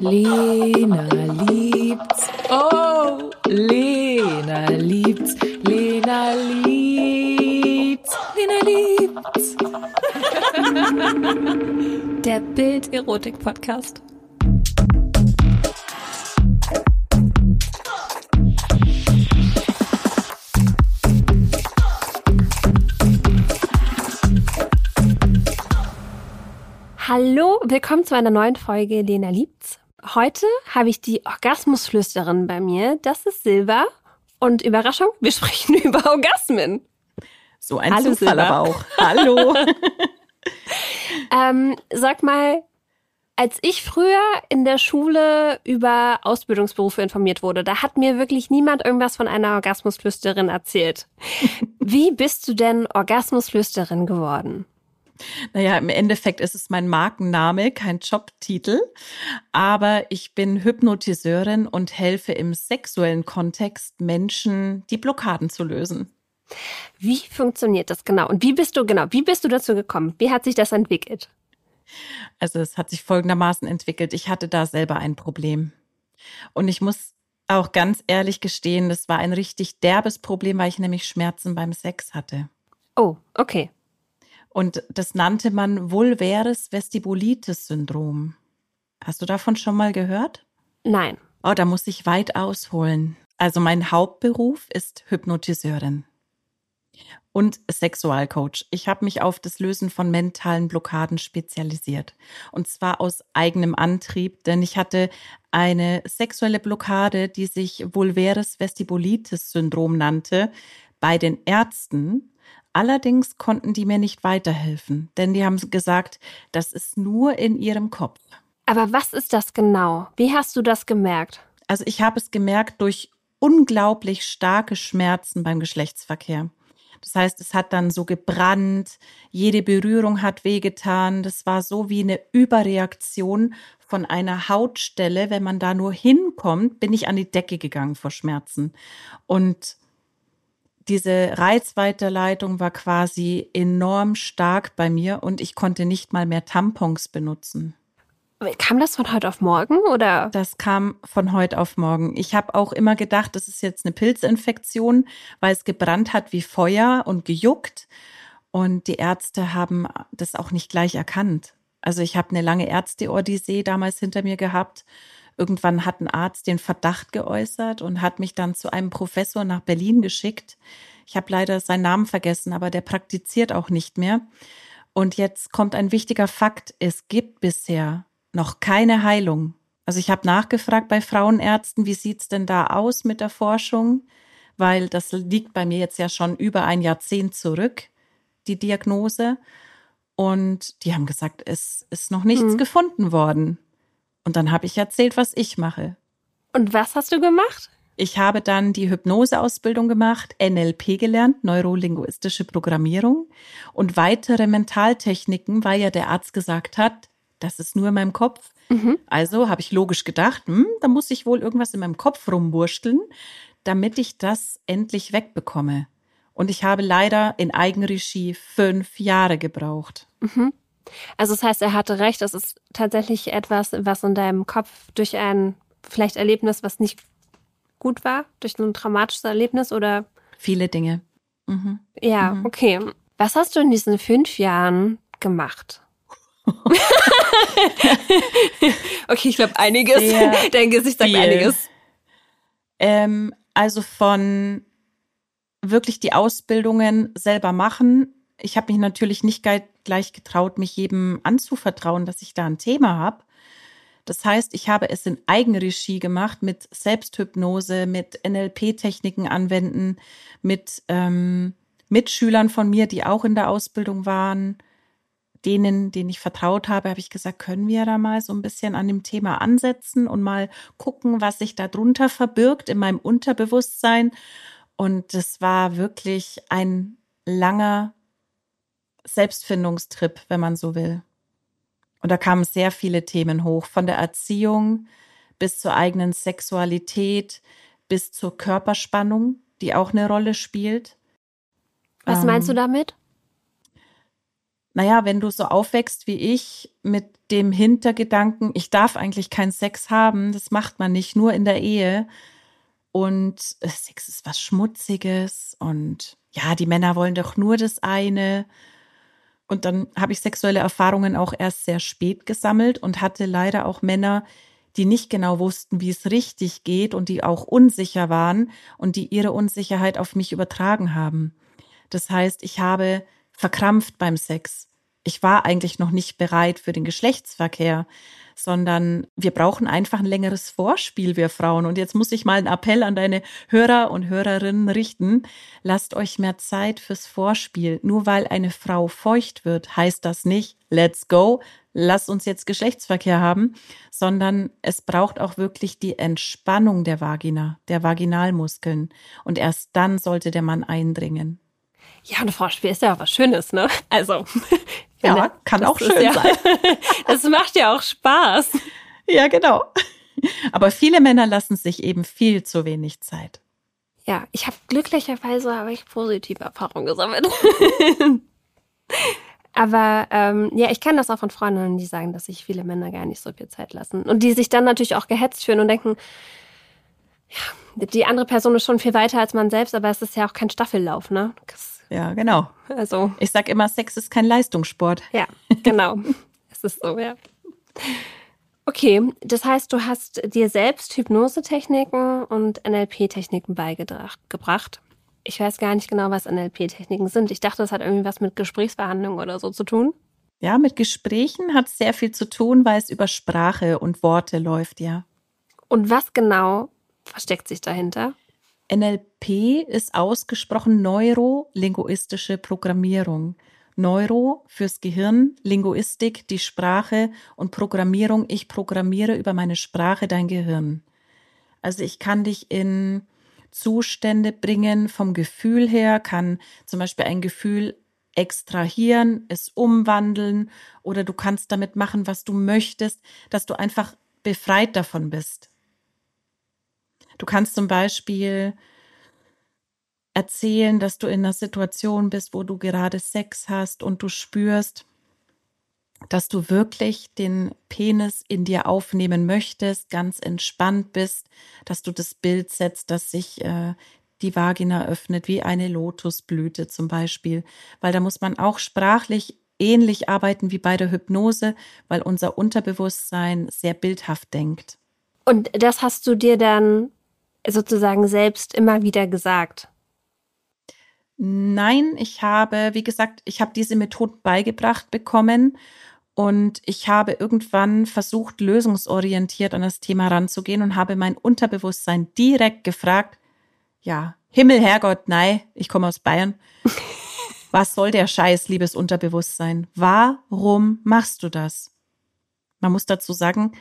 Lena liebt's. Oh, Lena liebt's. Lena liebt's. Lena liebt's. Der Bild-Erotik-Podcast. Hallo, willkommen zu einer neuen Folge Lena liebt's. Heute habe ich die Orgasmusflüsterin bei mir. Das ist Silber. Und Überraschung, wir sprechen über Orgasmen. So ein Hallo, Zufall Silber. aber auch. Hallo. ähm, sag mal, als ich früher in der Schule über Ausbildungsberufe informiert wurde, da hat mir wirklich niemand irgendwas von einer Orgasmusflüsterin erzählt. Wie bist du denn Orgasmusflüsterin geworden? Naja, im Endeffekt ist es mein Markenname, kein Jobtitel. Aber ich bin Hypnotiseurin und helfe im sexuellen Kontext Menschen, die Blockaden zu lösen. Wie funktioniert das genau? Und wie bist du genau? Wie bist du dazu gekommen? Wie hat sich das entwickelt? Also es hat sich folgendermaßen entwickelt. Ich hatte da selber ein Problem. Und ich muss auch ganz ehrlich gestehen, das war ein richtig derbes Problem, weil ich nämlich Schmerzen beim Sex hatte. Oh, okay. Und das nannte man vulvares Vestibulitis-Syndrom. Hast du davon schon mal gehört? Nein. Oh, da muss ich weit ausholen. Also mein Hauptberuf ist Hypnotiseurin und Sexualcoach. Ich habe mich auf das Lösen von mentalen Blockaden spezialisiert. Und zwar aus eigenem Antrieb, denn ich hatte eine sexuelle Blockade, die sich vulvares Vestibulitis-Syndrom nannte, bei den Ärzten Allerdings konnten die mir nicht weiterhelfen, denn die haben gesagt, das ist nur in ihrem Kopf. Aber was ist das genau? Wie hast du das gemerkt? Also ich habe es gemerkt durch unglaublich starke Schmerzen beim Geschlechtsverkehr. Das heißt, es hat dann so gebrannt, jede Berührung hat wehgetan. Das war so wie eine Überreaktion von einer Hautstelle. Wenn man da nur hinkommt, bin ich an die Decke gegangen vor Schmerzen. Und diese Reizweiterleitung war quasi enorm stark bei mir und ich konnte nicht mal mehr Tampons benutzen. Kam das von heute auf morgen oder? Das kam von heute auf morgen. Ich habe auch immer gedacht, das ist jetzt eine Pilzinfektion, weil es gebrannt hat wie Feuer und gejuckt. Und die Ärzte haben das auch nicht gleich erkannt. Also ich habe eine lange Ärzte-Odyssee damals hinter mir gehabt Irgendwann hat ein Arzt den Verdacht geäußert und hat mich dann zu einem Professor nach Berlin geschickt. Ich habe leider seinen Namen vergessen, aber der praktiziert auch nicht mehr. Und jetzt kommt ein wichtiger Fakt. Es gibt bisher noch keine Heilung. Also ich habe nachgefragt bei Frauenärzten, wie sieht's denn da aus mit der Forschung? Weil das liegt bei mir jetzt ja schon über ein Jahrzehnt zurück, die Diagnose. Und die haben gesagt, es ist noch nichts hm. gefunden worden. Und dann habe ich erzählt, was ich mache. Und was hast du gemacht? Ich habe dann die Hypnoseausbildung gemacht, NLP gelernt, neurolinguistische Programmierung und weitere Mentaltechniken, weil ja der Arzt gesagt hat, das ist nur in meinem Kopf. Mhm. Also habe ich logisch gedacht, hm, da muss ich wohl irgendwas in meinem Kopf rumwurschteln, damit ich das endlich wegbekomme. Und ich habe leider in Eigenregie fünf Jahre gebraucht. Mhm. Also das heißt, er hatte recht, das ist tatsächlich etwas, was in deinem Kopf durch ein vielleicht Erlebnis, was nicht gut war, durch ein traumatisches Erlebnis oder? Viele Dinge. Mhm. Ja, mhm. okay. Was hast du in diesen fünf Jahren gemacht? okay, ich glaube einiges. Sehr Dein Gesicht sagt viel. einiges. Ähm, also von wirklich die Ausbildungen selber machen, ich habe mich natürlich nicht gleich getraut, mich jedem anzuvertrauen, dass ich da ein Thema habe. Das heißt, ich habe es in Eigenregie gemacht mit Selbsthypnose, mit NLP-Techniken anwenden, mit ähm, Mitschülern von mir, die auch in der Ausbildung waren, denen, denen ich vertraut habe, habe ich gesagt, können wir da mal so ein bisschen an dem Thema ansetzen und mal gucken, was sich da drunter verbirgt in meinem Unterbewusstsein. Und das war wirklich ein langer Selbstfindungstrip, wenn man so will. Und da kamen sehr viele Themen hoch, von der Erziehung bis zur eigenen Sexualität, bis zur Körperspannung, die auch eine Rolle spielt. Was ähm, meinst du damit? naja, wenn du so aufwächst wie ich mit dem Hintergedanken, ich darf eigentlich keinen Sex haben, das macht man nicht, nur in der Ehe. Und Sex ist was Schmutziges und ja, die Männer wollen doch nur das eine. Und dann habe ich sexuelle Erfahrungen auch erst sehr spät gesammelt und hatte leider auch Männer, die nicht genau wussten, wie es richtig geht und die auch unsicher waren und die ihre Unsicherheit auf mich übertragen haben. Das heißt, ich habe verkrampft beim Sex. Ich war eigentlich noch nicht bereit für den Geschlechtsverkehr, sondern wir brauchen einfach ein längeres Vorspiel, wir Frauen. Und jetzt muss ich mal einen Appell an deine Hörer und Hörerinnen richten. Lasst euch mehr Zeit fürs Vorspiel. Nur weil eine Frau feucht wird, heißt das nicht, let's go, lass uns jetzt Geschlechtsverkehr haben, sondern es braucht auch wirklich die Entspannung der Vagina, der Vaginalmuskeln. Und erst dann sollte der Mann eindringen. Ja, ein Vorspiel ist ja auch was Schönes, ne? Also. Ja, finde, kann auch schön ja, sein. das macht ja auch Spaß. Ja, genau. Aber viele Männer lassen sich eben viel zu wenig Zeit. Ja, ich habe glücklicherweise habe ich positive Erfahrungen gesammelt. Aber ähm, ja, ich kenne das auch von Freundinnen, die sagen, dass sich viele Männer gar nicht so viel Zeit lassen. Und die sich dann natürlich auch gehetzt fühlen und denken, ja, die andere Person ist schon viel weiter als man selbst, aber es ist ja auch kein Staffellauf, ne? Das, ja, genau. Also. Ich sag immer, Sex ist kein Leistungssport. Ja, genau. es ist so, ja. Okay, das heißt, du hast dir selbst Hypnosetechniken und NLP-Techniken beigebracht. Ich weiß gar nicht genau, was NLP-Techniken sind. Ich dachte, das hat irgendwie was mit Gesprächsverhandlungen oder so zu tun. Ja, mit Gesprächen hat es sehr viel zu tun, weil es über Sprache und Worte läuft, ja. Und was genau versteckt sich dahinter? NLP ist ausgesprochen neurolinguistische Programmierung. Neuro fürs Gehirn, Linguistik die Sprache und Programmierung, ich programmiere über meine Sprache dein Gehirn. Also ich kann dich in Zustände bringen vom Gefühl her, kann zum Beispiel ein Gefühl extrahieren, es umwandeln oder du kannst damit machen, was du möchtest, dass du einfach befreit davon bist. Du kannst zum Beispiel erzählen, dass du in einer Situation bist, wo du gerade Sex hast und du spürst, dass du wirklich den Penis in dir aufnehmen möchtest, ganz entspannt bist, dass du das Bild setzt, dass sich äh, die Vagina öffnet wie eine Lotusblüte zum Beispiel, weil da muss man auch sprachlich ähnlich arbeiten wie bei der Hypnose, weil unser Unterbewusstsein sehr bildhaft denkt. Und das hast du dir dann sozusagen selbst immer wieder gesagt? Nein, ich habe, wie gesagt, ich habe diese Methoden beigebracht bekommen und ich habe irgendwann versucht, lösungsorientiert an das Thema ranzugehen und habe mein Unterbewusstsein direkt gefragt, ja, Himmel, Herrgott, nein, ich komme aus Bayern. Was soll der Scheiß, liebes Unterbewusstsein? Warum machst du das? Man muss dazu sagen,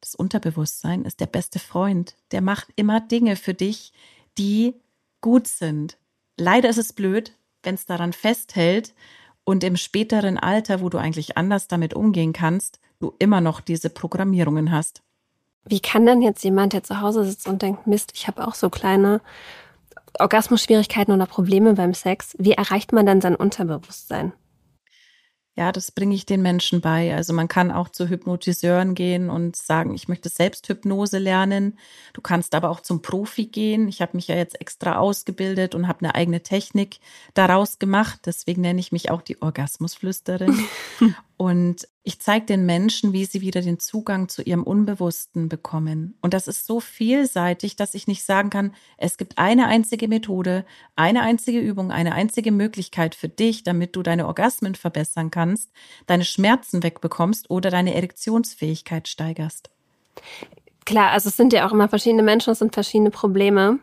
das Unterbewusstsein ist der beste Freund. Der macht immer Dinge für dich, die gut sind. Leider ist es blöd, wenn es daran festhält und im späteren Alter, wo du eigentlich anders damit umgehen kannst, du immer noch diese Programmierungen hast. Wie kann denn jetzt jemand, der zu Hause sitzt und denkt, Mist, ich habe auch so kleine Orgasmusschwierigkeiten oder Probleme beim Sex, wie erreicht man dann sein Unterbewusstsein? Ja, das bringe ich den Menschen bei. Also man kann auch zu Hypnotiseuren gehen und sagen, ich möchte Selbsthypnose lernen. Du kannst aber auch zum Profi gehen. Ich habe mich ja jetzt extra ausgebildet und habe eine eigene Technik daraus gemacht. Deswegen nenne ich mich auch die Orgasmusflüsterin. und ich zeige den Menschen, wie sie wieder den Zugang zu ihrem Unbewussten bekommen. Und das ist so vielseitig, dass ich nicht sagen kann, es gibt eine einzige Methode, eine einzige Übung, eine einzige Möglichkeit für dich, damit du deine Orgasmen verbessern kannst, deine Schmerzen wegbekommst oder deine Erektionsfähigkeit steigerst. Klar, also es sind ja auch immer verschiedene Menschen, es sind verschiedene Probleme.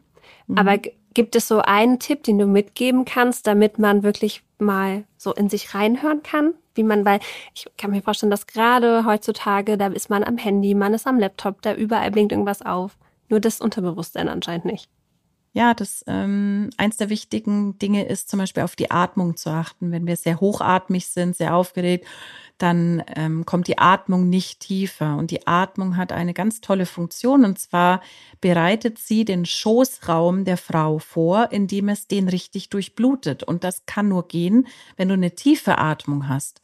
Mhm. Aber gibt es so einen Tipp, den du mitgeben kannst, damit man wirklich mal so in sich reinhören kann? Wie man, weil ich kann mir vorstellen, dass gerade heutzutage, da ist man am Handy, man ist am Laptop, da überall blinkt irgendwas auf. Nur das Unterbewusstsein anscheinend nicht. Ja, das ähm, eins der wichtigen Dinge ist zum Beispiel auf die Atmung zu achten. Wenn wir sehr hochatmig sind, sehr aufgeregt, dann ähm, kommt die Atmung nicht tiefer. Und die Atmung hat eine ganz tolle Funktion und zwar bereitet sie den Schoßraum der Frau vor, indem es den richtig durchblutet. Und das kann nur gehen, wenn du eine tiefe Atmung hast.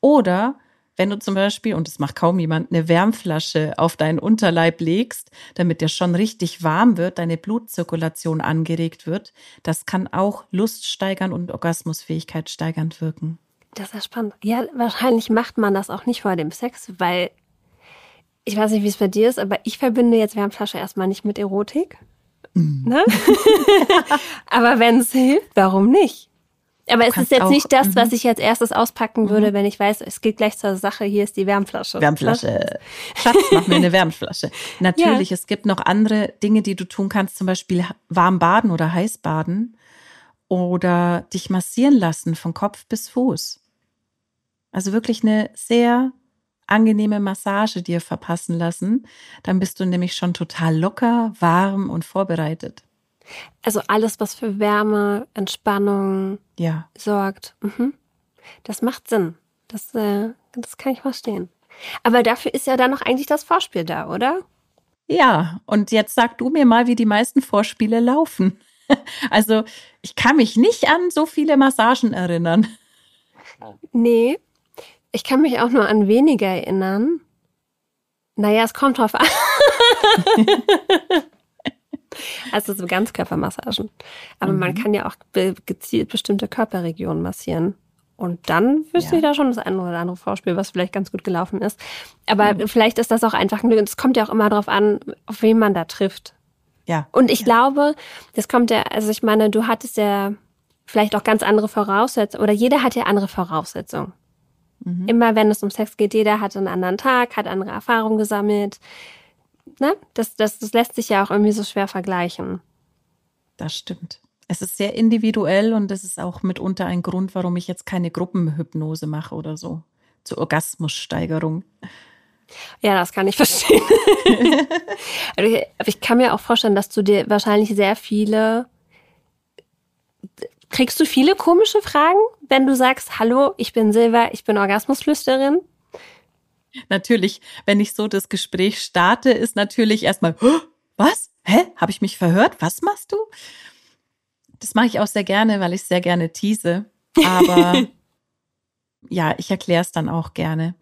Oder wenn du zum Beispiel, und das macht kaum jemand, eine Wärmflasche auf deinen Unterleib legst, damit der schon richtig warm wird, deine Blutzirkulation angeregt wird, das kann auch Lust steigern und Orgasmusfähigkeit steigernd wirken. Das ist ja spannend. Ja, wahrscheinlich macht man das auch nicht vor dem Sex, weil ich weiß nicht, wie es bei dir ist, aber ich verbinde jetzt Wärmflasche erstmal nicht mit Erotik. Mhm. Ne? aber wenn es hilft, warum nicht? Aber es ist jetzt auch, nicht das, was mhm. ich als erstes auspacken würde, mhm. wenn ich weiß, es geht gleich zur Sache, hier ist die Wärmflasche. Wärmflasche. Schatz, mach mir eine Wärmflasche. Natürlich, ja. es gibt noch andere Dinge, die du tun kannst, zum Beispiel warm baden oder heiß baden oder dich massieren lassen von Kopf bis Fuß. Also wirklich eine sehr angenehme Massage dir verpassen lassen. Dann bist du nämlich schon total locker, warm und vorbereitet. Also alles, was für Wärme, Entspannung ja. sorgt. Mhm. Das macht Sinn. Das, äh, das kann ich verstehen. Aber dafür ist ja dann noch eigentlich das Vorspiel da, oder? Ja, und jetzt sag du mir mal, wie die meisten Vorspiele laufen. Also, ich kann mich nicht an so viele Massagen erinnern. Nee, ich kann mich auch nur an weniger erinnern. Naja, es kommt drauf an. Also so Ganzkörpermassagen. Aber mhm. man kann ja auch gezielt bestimmte Körperregionen massieren. Und dann wüsste ja. ich da schon das eine oder andere Vorspiel, was vielleicht ganz gut gelaufen ist. Aber mhm. vielleicht ist das auch einfach, es kommt ja auch immer darauf an, auf wen man da trifft. Ja. Und ich ja. glaube, das kommt ja, also ich meine, du hattest ja vielleicht auch ganz andere Voraussetzungen, oder jeder hat ja andere Voraussetzungen. Mhm. Immer wenn es um Sex geht, jeder hat einen anderen Tag, hat andere Erfahrungen gesammelt ne? Das, das, das lässt sich ja auch irgendwie so schwer vergleichen. Das stimmt. Es ist sehr individuell und das ist auch mitunter ein Grund, warum ich jetzt keine Gruppenhypnose mache oder so. Zur Orgasmussteigerung. Ja, das kann ich verstehen. Also aber ich kann mir auch vorstellen, dass du dir wahrscheinlich sehr viele. Kriegst du viele komische Fragen, wenn du sagst, hallo, ich bin Silva, ich bin Orgasmusflüsterin? Natürlich, wenn ich so das Gespräch starte, ist natürlich erstmal, was? Hä? Habe ich mich verhört? Was machst du? Das mache ich auch sehr gerne, weil ich sehr gerne tease. Aber ja, ich erkläre es dann auch gerne.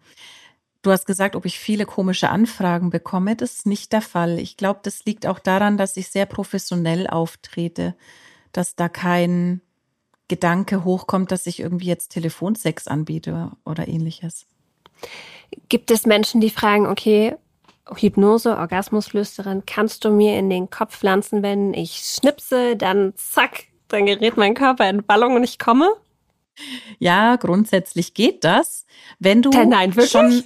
Du hast gesagt, ob ich viele komische Anfragen bekomme. Das ist nicht der Fall. Ich glaube, das liegt auch daran, dass ich sehr professionell auftrete, dass da kein Gedanke hochkommt, dass ich irgendwie jetzt Telefonsex anbiete oder ähnliches. Gibt es Menschen, die fragen, okay, Hypnose, Orgasmusflüsterin, kannst du mir in den Kopf pflanzen, wenn ich schnipse, dann zack, dann gerät mein Körper in Ballung und ich komme? Ja, grundsätzlich geht das. Wenn du nein, schon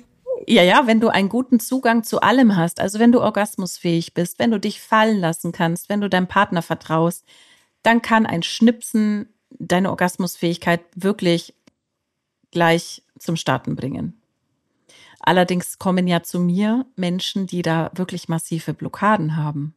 ja, ja, wenn du einen guten Zugang zu allem hast, also wenn du orgasmusfähig bist, wenn du dich fallen lassen kannst, wenn du deinem Partner vertraust, dann kann ein Schnipsen deine Orgasmusfähigkeit wirklich gleich zum Starten bringen. Allerdings kommen ja zu mir Menschen, die da wirklich massive Blockaden haben.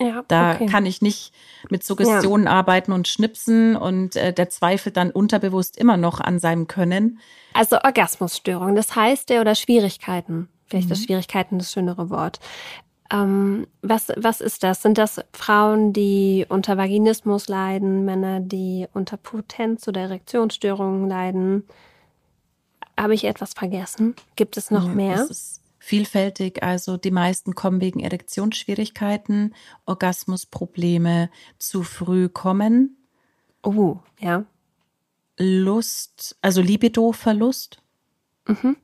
Ja, da okay. kann ich nicht mit Suggestionen ja. arbeiten und schnipsen und äh, der zweifelt dann unterbewusst immer noch an seinem Können. Also Orgasmusstörung, das heißt der oder Schwierigkeiten. Vielleicht mhm. das Schwierigkeiten das schönere Wort. Ähm, was, was ist das? Sind das Frauen, die unter Vaginismus leiden, Männer, die unter Potenz oder Erektionsstörungen leiden? Habe ich etwas vergessen? Gibt es noch ja, mehr? Es ist vielfältig. Also die meisten kommen wegen Erektionsschwierigkeiten, Orgasmusprobleme, zu früh kommen. Oh, ja. Lust, also Libido-Verlust, mhm.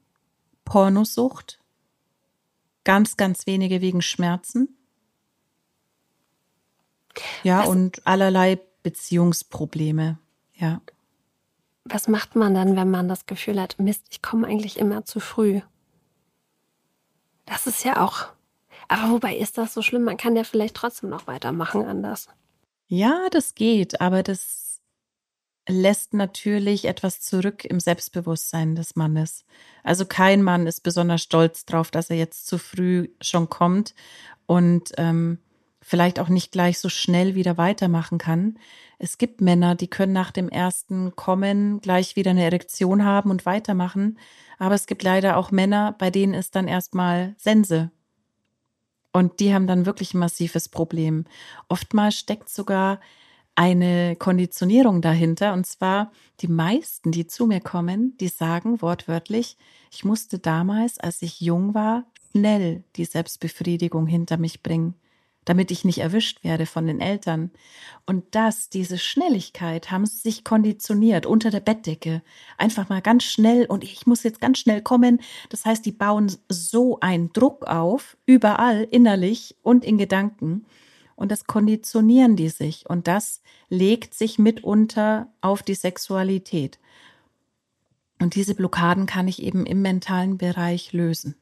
Pornosucht, ganz, ganz wenige wegen Schmerzen. Ja, Was? und allerlei Beziehungsprobleme. Ja was macht man dann, wenn man das Gefühl hat, Mist, ich komme eigentlich immer zu früh? Das ist ja auch. Aber wobei ist das so schlimm? Man kann ja vielleicht trotzdem noch weitermachen anders. Ja, das geht, aber das lässt natürlich etwas zurück im Selbstbewusstsein des Mannes. Also kein Mann ist besonders stolz drauf, dass er jetzt zu früh schon kommt und ähm, vielleicht auch nicht gleich so schnell wieder weitermachen kann. Es gibt Männer, die können nach dem ersten Kommen gleich wieder eine Erektion haben und weitermachen. Aber es gibt leider auch Männer, bei denen ist dann erstmal Sense. Und die haben dann wirklich ein massives Problem. Oftmals steckt sogar eine Konditionierung dahinter. Und zwar die meisten, die zu mir kommen, die sagen wortwörtlich, ich musste damals, als ich jung war, schnell die Selbstbefriedigung hinter mich bringen damit ich nicht erwischt werde von den Eltern. Und das, diese Schnelligkeit, haben sie sich konditioniert unter der Bettdecke. Einfach mal ganz schnell und ich muss jetzt ganz schnell kommen. Das heißt, die bauen so einen Druck auf, überall innerlich und in Gedanken. Und das konditionieren die sich. Und das legt sich mitunter auf die Sexualität. Und diese Blockaden kann ich eben im mentalen Bereich lösen.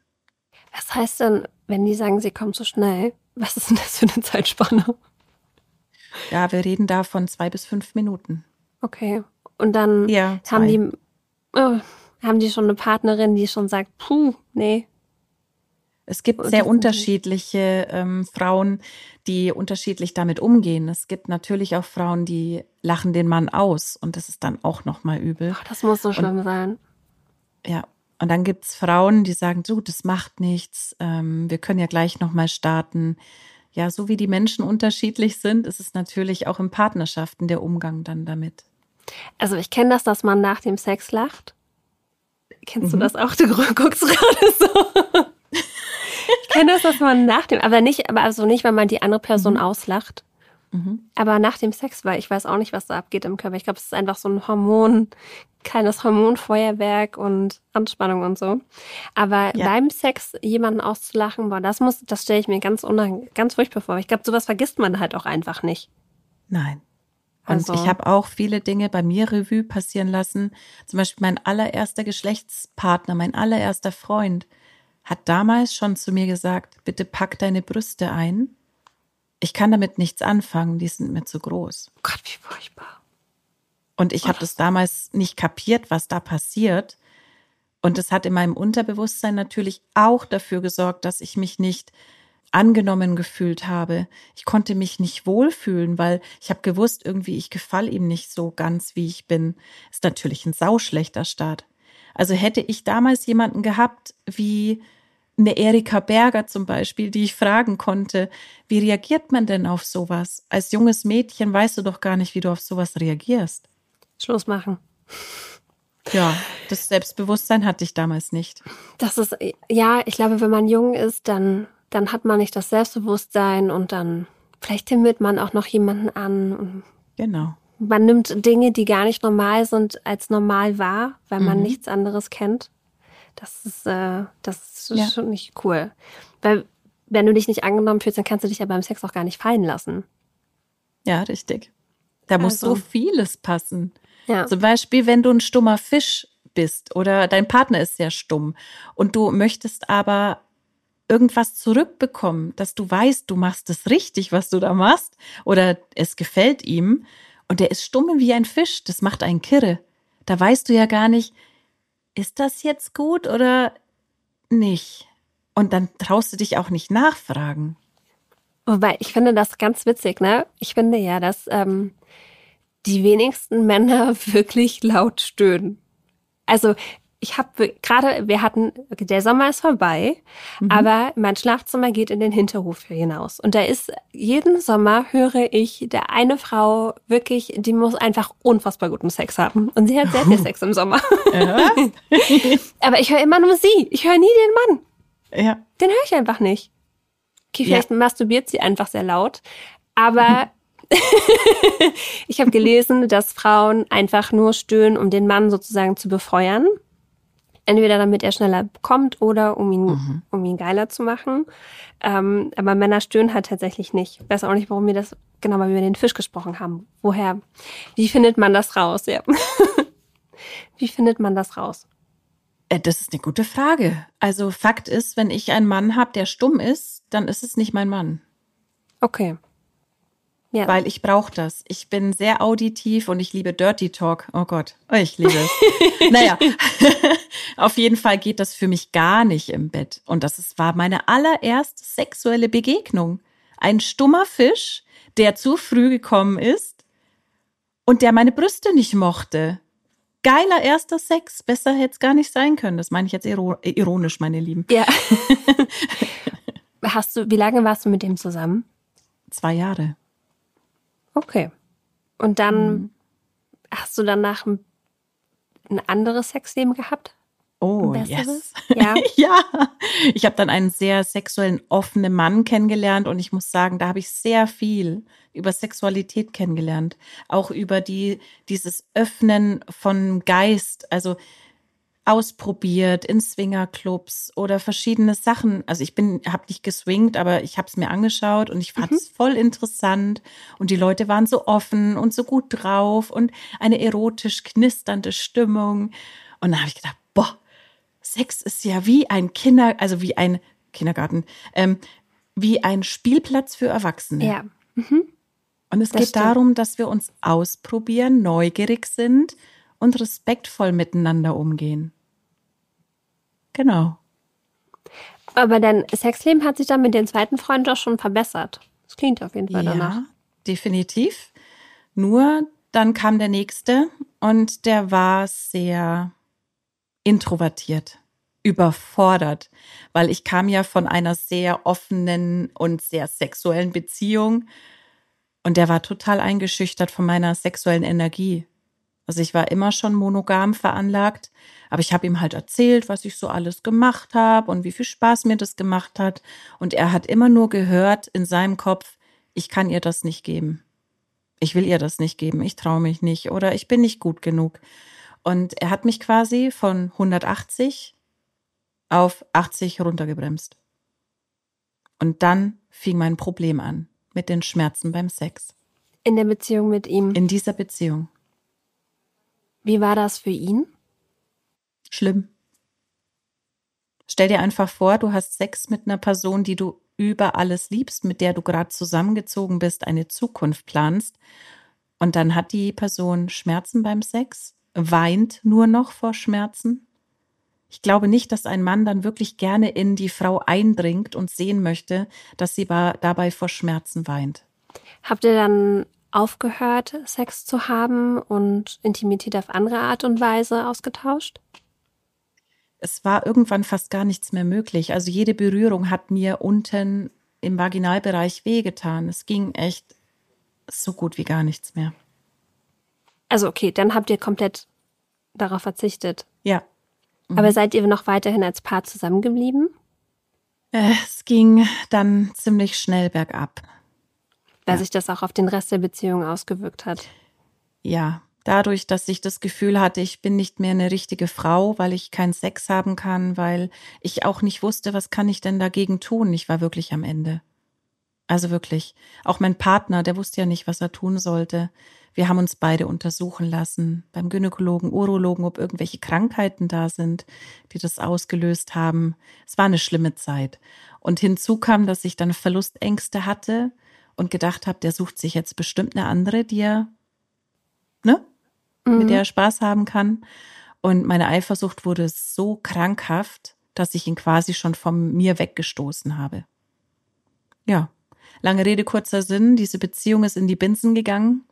Was heißt denn, wenn die sagen, sie kommen zu schnell? Was ist denn das für eine Zeitspanne? Ja, wir reden da von zwei bis fünf Minuten. Okay. Und dann ja, haben die oh, haben die schon eine Partnerin, die schon sagt, puh, nee. Es gibt sehr unterschiedliche ähm, Frauen, die unterschiedlich damit umgehen. Es gibt natürlich auch Frauen, die lachen den Mann aus und das ist dann auch noch mal übel. Ach, das muss so schlimm und, sein. Ja, und dann gibt es Frauen, die sagen, du, das macht nichts, ähm, wir können ja gleich nochmal starten. Ja, so wie die Menschen unterschiedlich sind, ist es natürlich auch in Partnerschaften der Umgang dann damit. Also ich kenne das, dass man nach dem Sex lacht. Kennst mhm. du das auch? Du guckst gerade so. ich kenne das, dass man nach dem, aber nicht, aber also nicht, wenn man die andere Person mhm. auslacht. Mhm. Aber nach dem Sex, weil ich weiß auch nicht, was da abgeht im Körper. Ich glaube, es ist einfach so ein Hormon, kleines Hormonfeuerwerk und Anspannung und so. Aber ja. beim Sex jemanden auszulachen, boah, das muss, das stelle ich mir ganz unang ganz furchtbar vor. Ich glaube, sowas vergisst man halt auch einfach nicht. Nein. Und also. ich habe auch viele Dinge bei mir Revue passieren lassen. Zum Beispiel mein allererster Geschlechtspartner, mein allererster Freund hat damals schon zu mir gesagt, bitte pack deine Brüste ein ich kann damit nichts anfangen, die sind mir zu groß. Oh Gott, wie furchtbar. Und ich habe das damals nicht kapiert, was da passiert. Und es hat in meinem Unterbewusstsein natürlich auch dafür gesorgt, dass ich mich nicht angenommen gefühlt habe. Ich konnte mich nicht wohlfühlen, weil ich habe gewusst, irgendwie ich gefall ihm nicht so ganz, wie ich bin. Ist natürlich ein sauschlechter Start. Also hätte ich damals jemanden gehabt wie eine Erika Berger zum Beispiel, die ich fragen konnte, wie reagiert man denn auf sowas? Als junges Mädchen weißt du doch gar nicht, wie du auf sowas reagierst. Schluss machen. Ja, das Selbstbewusstsein hatte ich damals nicht. Das ist, ja, ich glaube, wenn man jung ist, dann, dann hat man nicht das Selbstbewusstsein und dann vielleicht himmelt man auch noch jemanden an. genau. Man nimmt Dinge, die gar nicht normal sind, als normal wahr, weil man mhm. nichts anderes kennt. Das ist, äh, das ist ja. schon nicht cool. Weil, wenn du dich nicht angenommen fühlst, dann kannst du dich ja beim Sex auch gar nicht fallen lassen. Ja, richtig. Da muss also. so vieles passen. Ja. Zum Beispiel, wenn du ein stummer Fisch bist oder dein Partner ist sehr stumm und du möchtest aber irgendwas zurückbekommen, dass du weißt, du machst es richtig, was du da machst, oder es gefällt ihm, und der ist stumm wie ein Fisch, das macht einen Kirre. Da weißt du ja gar nicht, ist das jetzt gut oder nicht? Und dann traust du dich auch nicht nachfragen. Wobei, ich finde das ganz witzig, ne? Ich finde ja, dass ähm, die wenigsten Männer wirklich laut stöhnen. Also ich habe gerade, wir hatten, der Sommer ist vorbei, mhm. aber mein Schlafzimmer geht in den Hinterhof hinaus. Und da ist, jeden Sommer höre ich, der eine Frau wirklich, die muss einfach unfassbar guten Sex haben. Und sie hat sehr viel Sex im Sommer. Ja. aber ich höre immer nur sie. Ich höre nie den Mann. Ja. Den höre ich einfach nicht. Okay, vielleicht ja. masturbiert sie einfach sehr laut. Aber ich habe gelesen, dass Frauen einfach nur stöhnen, um den Mann sozusagen zu befeuern. Entweder damit er schneller kommt oder um ihn, mhm. um ihn geiler zu machen. Ähm, aber Männer stöhnen halt tatsächlich nicht. Ich weiß auch nicht, warum wir das, genau, weil wir über den Fisch gesprochen haben. Woher? Wie findet man das raus? Ja. Wie findet man das raus? Äh, das ist eine gute Frage. Also Fakt ist, wenn ich einen Mann habe, der stumm ist, dann ist es nicht mein Mann. Okay. Ja. Weil ich brauche das. Ich bin sehr auditiv und ich liebe Dirty Talk. Oh Gott, oh, ich liebe es. naja, auf jeden Fall geht das für mich gar nicht im Bett. Und das ist, war meine allererste sexuelle Begegnung. Ein stummer Fisch, der zu früh gekommen ist und der meine Brüste nicht mochte. Geiler erster Sex. Besser hätte es gar nicht sein können. Das meine ich jetzt ironisch, meine Lieben. Ja. Hast du, wie lange warst du mit dem zusammen? Zwei Jahre. Okay. Und dann mhm. hast du danach ein, ein anderes Sexleben gehabt? Oh, yes. Ja. ja. Ich habe dann einen sehr sexuellen, offenen Mann kennengelernt und ich muss sagen, da habe ich sehr viel über Sexualität kennengelernt. Auch über die, dieses Öffnen von Geist. Also ausprobiert in Swingerclubs oder verschiedene Sachen. Also ich bin, habe nicht geswingt, aber ich habe es mir angeschaut und ich fand es mhm. voll interessant und die Leute waren so offen und so gut drauf und eine erotisch knisternde Stimmung. Und da habe ich gedacht, boah, Sex ist ja wie ein Kinder, also wie ein Kindergarten, ähm, wie ein Spielplatz für Erwachsene. Ja. Mhm. Und es das geht stimmt. darum, dass wir uns ausprobieren, neugierig sind und respektvoll miteinander umgehen. Genau. Aber dein Sexleben hat sich dann mit dem zweiten Freund doch schon verbessert. Das klingt auf jeden Fall danach. Ja, definitiv. Nur dann kam der nächste und der war sehr introvertiert, überfordert, weil ich kam ja von einer sehr offenen und sehr sexuellen Beziehung und der war total eingeschüchtert von meiner sexuellen Energie. Also ich war immer schon monogam veranlagt, aber ich habe ihm halt erzählt, was ich so alles gemacht habe und wie viel Spaß mir das gemacht hat. Und er hat immer nur gehört in seinem Kopf, ich kann ihr das nicht geben. Ich will ihr das nicht geben, ich traue mich nicht oder ich bin nicht gut genug. Und er hat mich quasi von 180 auf 80 runtergebremst. Und dann fing mein Problem an mit den Schmerzen beim Sex. In der Beziehung mit ihm. In dieser Beziehung. Wie war das für ihn? Schlimm. Stell dir einfach vor, du hast Sex mit einer Person, die du über alles liebst, mit der du gerade zusammengezogen bist, eine Zukunft planst. Und dann hat die Person Schmerzen beim Sex, weint nur noch vor Schmerzen. Ich glaube nicht, dass ein Mann dann wirklich gerne in die Frau eindringt und sehen möchte, dass sie dabei vor Schmerzen weint. Habt ihr dann aufgehört, Sex zu haben und Intimität auf andere Art und Weise ausgetauscht? Es war irgendwann fast gar nichts mehr möglich. Also jede Berührung hat mir unten im Vaginalbereich wehgetan. Es ging echt so gut wie gar nichts mehr. Also okay, dann habt ihr komplett darauf verzichtet. Ja. Mhm. Aber seid ihr noch weiterhin als Paar zusammengeblieben? Es ging dann ziemlich schnell bergab weil ja. sich das auch auf den Rest der Beziehung ausgewirkt hat. Ja, dadurch, dass ich das Gefühl hatte, ich bin nicht mehr eine richtige Frau, weil ich keinen Sex haben kann, weil ich auch nicht wusste, was kann ich denn dagegen tun. Ich war wirklich am Ende. Also wirklich. Auch mein Partner, der wusste ja nicht, was er tun sollte. Wir haben uns beide untersuchen lassen beim Gynäkologen, Urologen, ob irgendwelche Krankheiten da sind, die das ausgelöst haben. Es war eine schlimme Zeit. Und hinzu kam, dass ich dann Verlustängste hatte und gedacht habe, der sucht sich jetzt bestimmt eine andere, die er, ne, mhm. mit der er Spaß haben kann. Und meine Eifersucht wurde so krankhaft, dass ich ihn quasi schon von mir weggestoßen habe. Ja, lange Rede, kurzer Sinn. Diese Beziehung ist in die Binsen gegangen.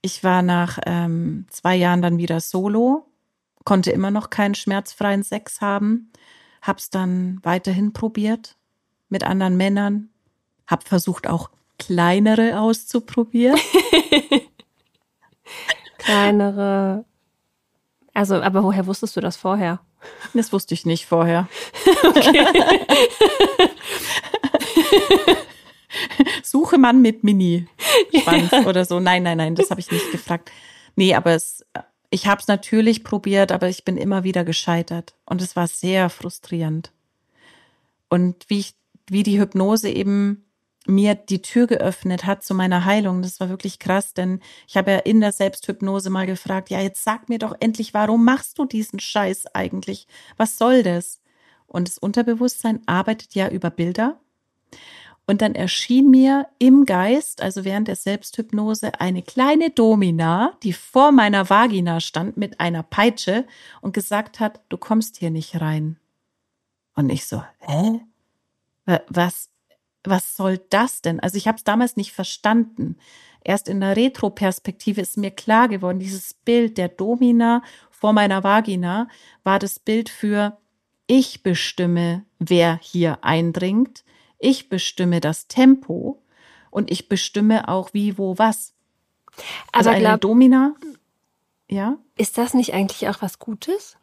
Ich war nach ähm, zwei Jahren dann wieder solo, konnte immer noch keinen schmerzfreien Sex haben, hab's dann weiterhin probiert mit anderen Männern, hab versucht auch kleinere auszuprobieren? kleinere. Also, aber woher wusstest du das vorher? Das wusste ich nicht vorher. Okay. Suche Mann mit Mini-Schwanz ja. oder so. Nein, nein, nein, das habe ich nicht gefragt. Nee, aber es, ich habe es natürlich probiert, aber ich bin immer wieder gescheitert. Und es war sehr frustrierend. Und wie ich, wie die Hypnose eben mir die Tür geöffnet hat zu meiner Heilung. Das war wirklich krass, denn ich habe ja in der Selbsthypnose mal gefragt, ja, jetzt sag mir doch endlich, warum machst du diesen Scheiß eigentlich? Was soll das? Und das Unterbewusstsein arbeitet ja über Bilder. Und dann erschien mir im Geist, also während der Selbsthypnose, eine kleine Domina, die vor meiner Vagina stand mit einer Peitsche und gesagt hat, du kommst hier nicht rein. Und ich so, hä? Was, was soll das denn? Also ich habe es damals nicht verstanden. Erst in der Retro-Perspektive ist mir klar geworden, dieses Bild der Domina vor meiner Vagina war das Bild für ich bestimme, wer hier eindringt, ich bestimme das Tempo und ich bestimme auch wie, wo, was. Also Aber eine Domina, ja, ist das nicht eigentlich auch was Gutes?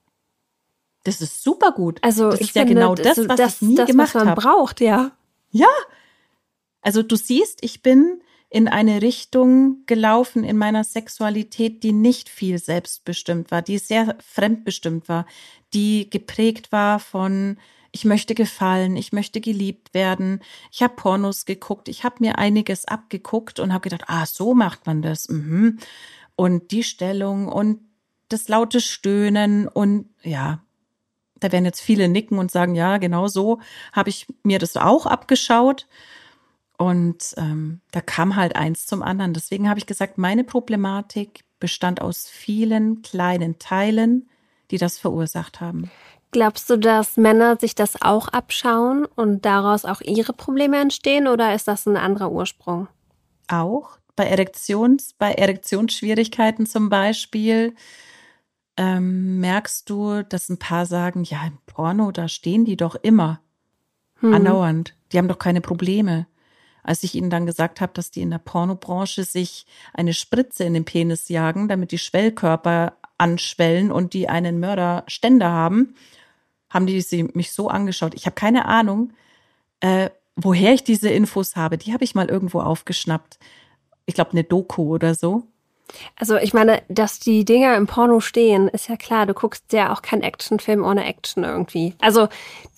das ist super gut. Also das ist ja finde, genau das, was das, ich nie das, gemacht habe. braucht, ja. Ja. Also du siehst, ich bin in eine Richtung gelaufen in meiner Sexualität, die nicht viel selbstbestimmt war, die sehr fremdbestimmt war, die geprägt war von ich möchte gefallen, ich möchte geliebt werden. Ich habe Pornos geguckt, ich habe mir einiges abgeguckt und habe gedacht, ah, so macht man das. Mhm. Und die Stellung und das laute Stöhnen und ja, da werden jetzt viele nicken und sagen, ja, genau so habe ich mir das auch abgeschaut. Und ähm, da kam halt eins zum anderen. Deswegen habe ich gesagt, meine Problematik bestand aus vielen kleinen Teilen, die das verursacht haben. Glaubst du, dass Männer sich das auch abschauen und daraus auch ihre Probleme entstehen oder ist das ein anderer Ursprung? Auch bei Erektions, bei Erektionsschwierigkeiten zum Beispiel ähm, merkst du, dass ein paar sagen, ja, im Porno, da stehen die doch immer Hm. andauernd. Die haben doch keine Probleme. Als ich ihnen dann gesagt habe, dass die in der Pornobranche sich eine Spritze in den Penis jagen, damit die Schwellkörper anschwellen und die einen Mörderständer haben, haben die sie mich so angeschaut. Ich habe keine Ahnung, äh, woher ich diese Infos habe. Die habe ich mal irgendwo aufgeschnappt. Ich glaube, eine Doku oder so. Also ich meine, dass die Dinger im Porno stehen, ist ja klar. Du guckst ja auch keinen Actionfilm ohne Action irgendwie. Also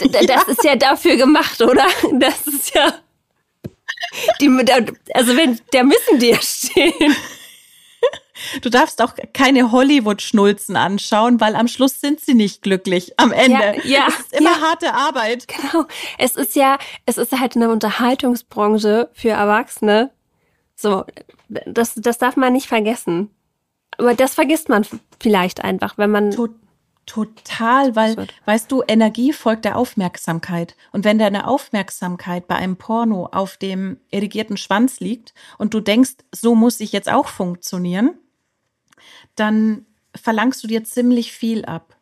d- das ist ja dafür gemacht, oder? Das ist ja die, also wenn da müssen die ja stehen. Du darfst auch keine Hollywood-Schnulzen anschauen, weil am Schluss sind sie nicht glücklich. Am Ende. Ja, ja, es ist immer ja. harte Arbeit. Genau. Es ist ja, es ist halt eine Unterhaltungsbranche für Erwachsene. So, das, das darf man nicht vergessen. Aber das vergisst man vielleicht einfach, wenn man. To total, weil, weißt du, Energie folgt der Aufmerksamkeit. Und wenn deine Aufmerksamkeit bei einem Porno auf dem irrigierten Schwanz liegt und du denkst, so muss ich jetzt auch funktionieren, dann verlangst du dir ziemlich viel ab.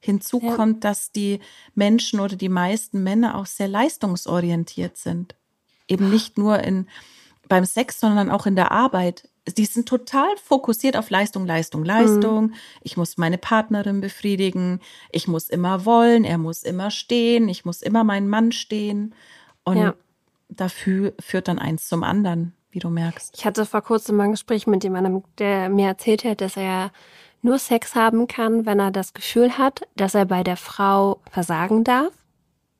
Hinzu Ja. kommt, dass die Menschen oder die meisten Männer auch sehr leistungsorientiert sind. Eben nicht nur in, beim Sex, sondern auch in der Arbeit. Die sind total fokussiert auf Leistung, Leistung, Leistung. Ich muss meine Partnerin befriedigen. Ich muss immer wollen. Er muss immer stehen. Ich muss immer meinen Mann stehen. Und Ja. dafür führt dann eins zum anderen, wie du merkst. Ich hatte vor kurzem mal ein Gespräch mit jemandem, der mir erzählt hat, dass er nur Sex haben kann, wenn er das Gefühl hat, dass er bei der Frau versagen darf.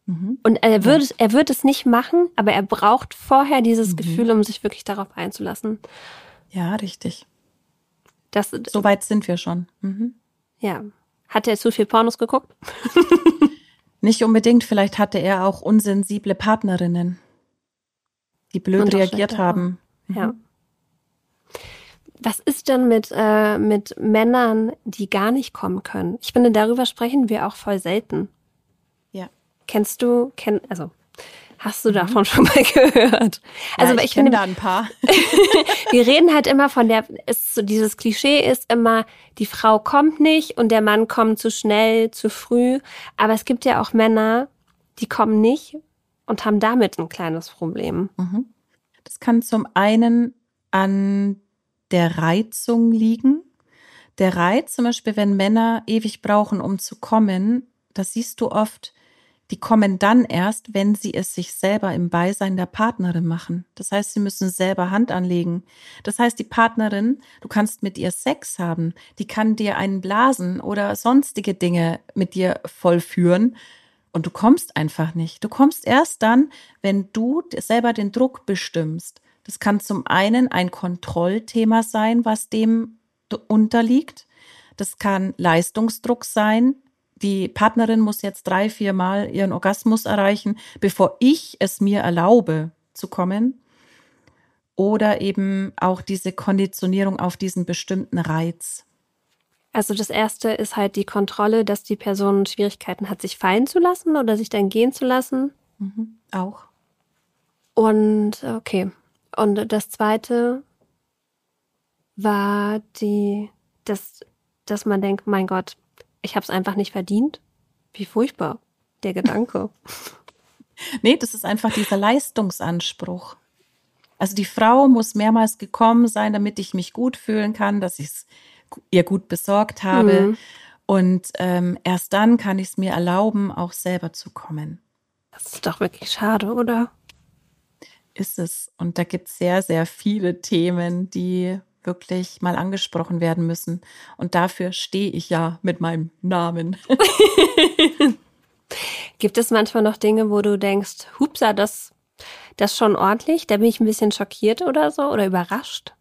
Mhm. Und er würde, er wird es nicht machen, aber er braucht vorher dieses Gefühl, um sich wirklich darauf einzulassen. Ja, richtig. Das, So weit sind wir schon. Mhm. ja. Hat er zu viel Pornos geguckt? Nicht unbedingt, vielleicht hatte er auch unsensible Partnerinnen, die blöd reagiert haben. Ja. Was ist denn mit, äh, mit Männern, die gar nicht kommen können? Ich finde, darüber sprechen wir auch voll selten. Kennst du, kenn, also, hast du davon schon mal gehört? Also, ja, ich, ich kenne finde, da ein paar. wir reden halt immer von der, ist so dieses Klischee ist immer, die Frau kommt nicht und der Mann kommt zu schnell, zu früh. Aber es gibt ja auch Männer, die kommen nicht und haben damit ein kleines Problem. Mhm. Das kann zum einen an der Reizung liegen. Der Reiz, zum Beispiel, wenn Männer ewig brauchen, um zu kommen, das siehst du oft, die kommen dann erst, wenn sie es sich selber im Beisein der Partnerin machen. Das heißt, sie müssen selber Hand anlegen. Das heißt, die Partnerin, du kannst mit ihr Sex haben, die kann dir einen blasen oder sonstige Dinge mit dir vollführen. Und du kommst einfach nicht. Du kommst erst dann, wenn du selber den Druck bestimmst. Das kann zum einen ein Kontrollthema sein, was dem unterliegt. Das kann Leistungsdruck sein. Die Partnerin muss jetzt drei, vier Mal ihren Orgasmus erreichen, bevor ich es mir erlaube zu kommen. Oder eben auch diese Konditionierung auf diesen bestimmten Reiz. Also das erste ist halt die Kontrolle, dass die Person Schwierigkeiten hat, sich fallen zu lassen oder sich dann gehen zu lassen. Mhm. Auch. Und okay. Und das zweite war die, dass, dass man denkt, mein Gott, ich habe es einfach nicht verdient. Wie furchtbar, der Gedanke. Nee, das ist einfach dieser Leistungsanspruch. Also die Frau muss mehrmals gekommen sein, damit ich mich gut fühlen kann, dass ich es ihr gut besorgt habe. Mhm. Und ähm, erst dann kann ich es mir erlauben, auch selber zu kommen. Das ist doch wirklich schade, oder? Ist es. Und da gibt es sehr, sehr viele Themen, die wirklich mal angesprochen werden müssen. Und dafür stehe ich ja mit meinem Namen. Gibt es manchmal noch Dinge, wo du denkst, hupsa, das, das schon ordentlich? Da bin ich ein bisschen schockiert oder so oder überrascht?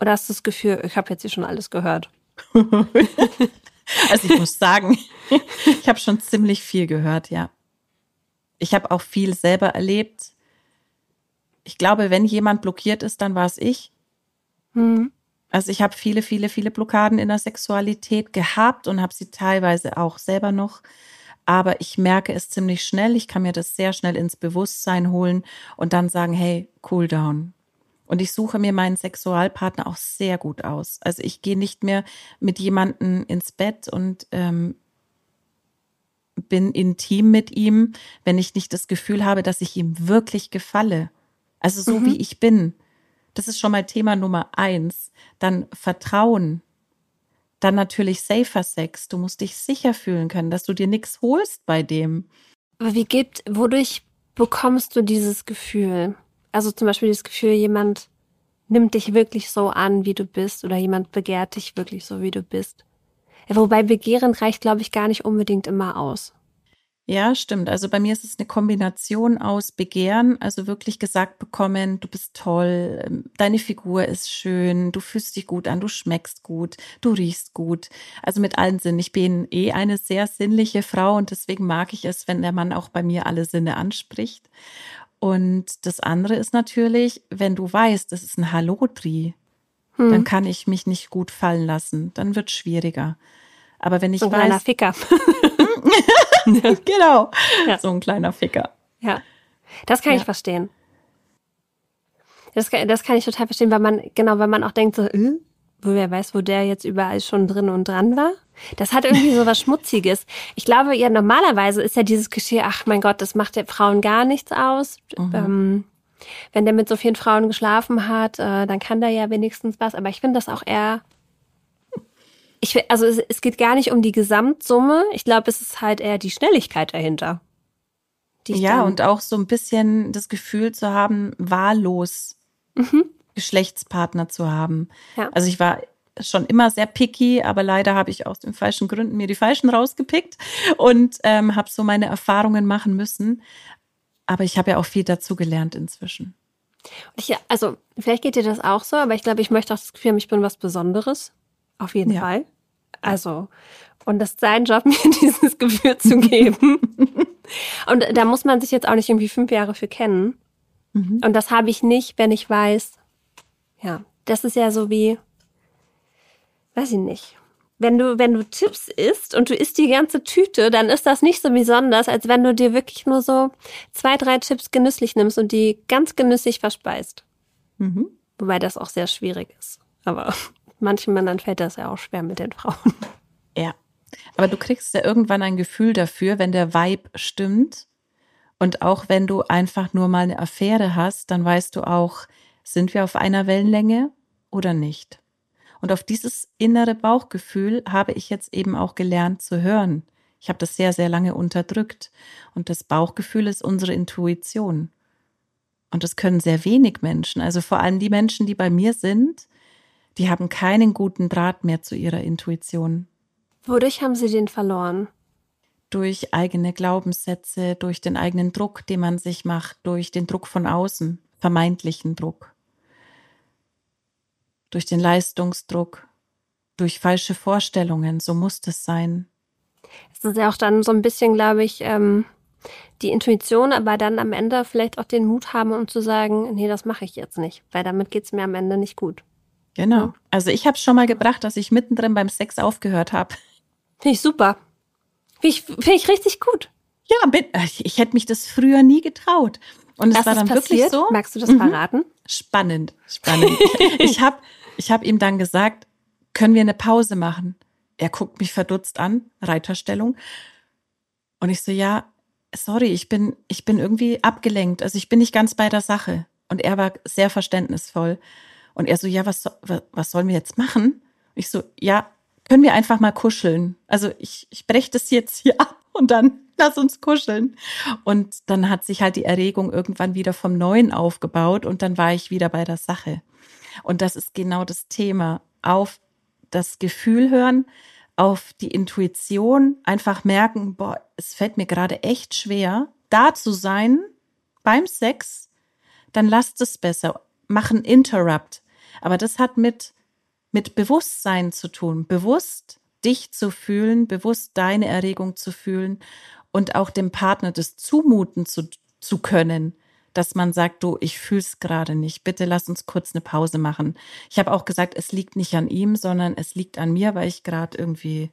Oder hast du das Gefühl, ich habe jetzt hier schon alles gehört? also ich muss sagen, ich habe schon ziemlich viel gehört, ja. Ich habe auch viel selber erlebt. Ich glaube, wenn jemand blockiert ist, dann war es ich. Mhm. Also ich habe viele, viele, viele Blockaden in der Sexualität gehabt und habe sie teilweise auch selber noch. Aber ich merke es ziemlich schnell. Ich kann mir das sehr schnell ins Bewusstsein holen und dann sagen, hey, cool down. Und ich suche mir meinen Sexualpartner auch sehr gut aus. Also ich gehe nicht mehr mit jemandem ins Bett und ähm, bin intim mit ihm, wenn ich nicht das Gefühl habe, dass ich ihm wirklich gefalle. Also so mhm. wie ich bin. Das ist schon mal Thema Nummer eins. Dann Vertrauen. Dann natürlich safer Sex. Du musst dich sicher fühlen können, dass du dir nichts holst bei dem. Aber wie gibt, wodurch bekommst du dieses Gefühl? Also zum Beispiel das Gefühl, jemand nimmt dich wirklich so an, wie du bist, oder jemand begehrt dich wirklich so, wie du bist. Wobei Begehren reicht, glaube ich, gar nicht unbedingt immer aus. Ja, stimmt. Also bei mir ist es eine Kombination aus Begehren, also wirklich gesagt bekommen, du bist toll, ähm, deine Figur ist schön, du fühlst dich gut an, du schmeckst gut, du riechst gut. Also mit allen Sinnen. Ich bin eh eine sehr sinnliche Frau und deswegen mag ich es, wenn der Mann auch bei mir alle Sinne anspricht. Und das andere ist natürlich, wenn du weißt, das ist ein Hallodri, hm. dann kann ich mich nicht gut fallen lassen. Dann wird schwieriger. Aber wenn ich so weiß. Ficker. genau. Ja. So ein kleiner Ficker. Ja. Das kann ja. ich verstehen. Das, das kann ich total verstehen, weil man, genau, weil man auch denkt so, äh, wo wer weiß, wo der jetzt überall schon drin und dran war. Das hat irgendwie so was Schmutziges. Ich glaube, ja, normalerweise ist ja dieses Klischee, ach mein Gott, das macht der Frauen gar nichts aus. Mhm. Ähm, wenn der mit so vielen Frauen geschlafen hat, äh, dann kann der ja wenigstens was. Aber ich finde das auch eher ich, also es, es geht gar nicht um die Gesamtsumme. Ich glaube, es ist halt eher die Schnelligkeit dahinter. ja, und auch so ein bisschen das Gefühl zu haben, wahllos mhm. Geschlechtspartner zu haben. Ja. Also ich war schon immer sehr picky, aber leider habe ich aus den falschen Gründen mir die falschen rausgepickt und ähm, habe so meine Erfahrungen machen müssen. Aber ich habe ja auch viel dazu gelernt inzwischen. Ich, also vielleicht geht dir das auch so, aber ich glaube, ich möchte auch das Gefühl haben, ich bin was Besonderes. Auf jeden ja. Fall. Also, und das ist sein Job, mir dieses Gefühl zu geben. und da muss man sich jetzt auch nicht irgendwie fünf Jahre für kennen. Mhm. Und das habe ich nicht, wenn ich weiß, ja, das ist ja so wie, weiß ich nicht. Wenn du, wenn du Chips isst und du isst die ganze Tüte, dann ist das nicht so besonders, als wenn du dir wirklich nur so zwei, drei Chips genüsslich nimmst und die ganz genüsslich verspeist. Mhm. Wobei das auch sehr schwierig ist. Aber manchen Männern fällt das ja auch schwer mit den Frauen. Ja. Aber du kriegst ja irgendwann ein Gefühl dafür, wenn der Vibe stimmt. Und auch wenn du einfach nur mal eine Affäre hast, dann weißt du auch, sind wir auf einer Wellenlänge oder nicht? Und auf dieses innere Bauchgefühl habe ich jetzt eben auch gelernt zu hören. Ich habe das sehr, sehr lange unterdrückt. Und das Bauchgefühl ist unsere Intuition. Und das können sehr wenig Menschen, also vor allem die Menschen, die bei mir sind, die haben keinen guten Draht mehr zu ihrer Intuition. Wodurch haben sie den verloren? Durch eigene Glaubenssätze, durch den eigenen Druck, den man sich macht, durch den Druck von außen, vermeintlichen Druck, durch den Leistungsdruck, durch falsche Vorstellungen, so muss es sein. Es ist ja auch dann so ein bisschen, glaube ich, ähm, die Intuition, aber dann am Ende vielleicht auch den Mut haben, um zu sagen, nee, das mache ich jetzt nicht, weil damit geht es mir am Ende nicht gut. Genau. Also ich habe schon mal gebracht, dass ich mittendrin beim Sex aufgehört habe. Finde ich super. Finde ich, find ich richtig gut. Ja, bin, äh, ich, ich hätte mich das früher nie getraut. Und es Was war dann wirklich so. Magst du das mhm. verraten? Spannend, spannend. ich habe ich hab ihm dann gesagt, können wir eine Pause machen? Er guckt mich verdutzt an, Reiterstellung. Und ich so, ja, sorry, ich bin, ich bin irgendwie abgelenkt. Also ich bin nicht ganz bei der Sache. Und er war sehr verständnisvoll. Und er so, ja, was, was sollen wir jetzt machen? Ich so, ja, können wir einfach mal kuscheln? Also ich, ich breche das jetzt hier ab und dann lass uns kuscheln. Und dann hat sich halt die Erregung irgendwann wieder vom Neuen aufgebaut und dann war ich wieder bei der Sache. Und das ist genau das Thema. Auf das Gefühl hören, auf die Intuition, einfach merken, boah, es fällt mir gerade echt schwer, da zu sein beim Sex, dann lasst es besser. Machen Interrupt. Aber das hat mit, mit Bewusstsein zu tun. Bewusst dich zu fühlen, bewusst deine Erregung zu fühlen und auch dem Partner das zumuten zu, zu können, dass man sagt, du, ich fühl's gerade nicht. Bitte lass uns kurz eine Pause machen. Ich habe auch gesagt, es liegt nicht an ihm, sondern es liegt an mir, weil ich gerade irgendwie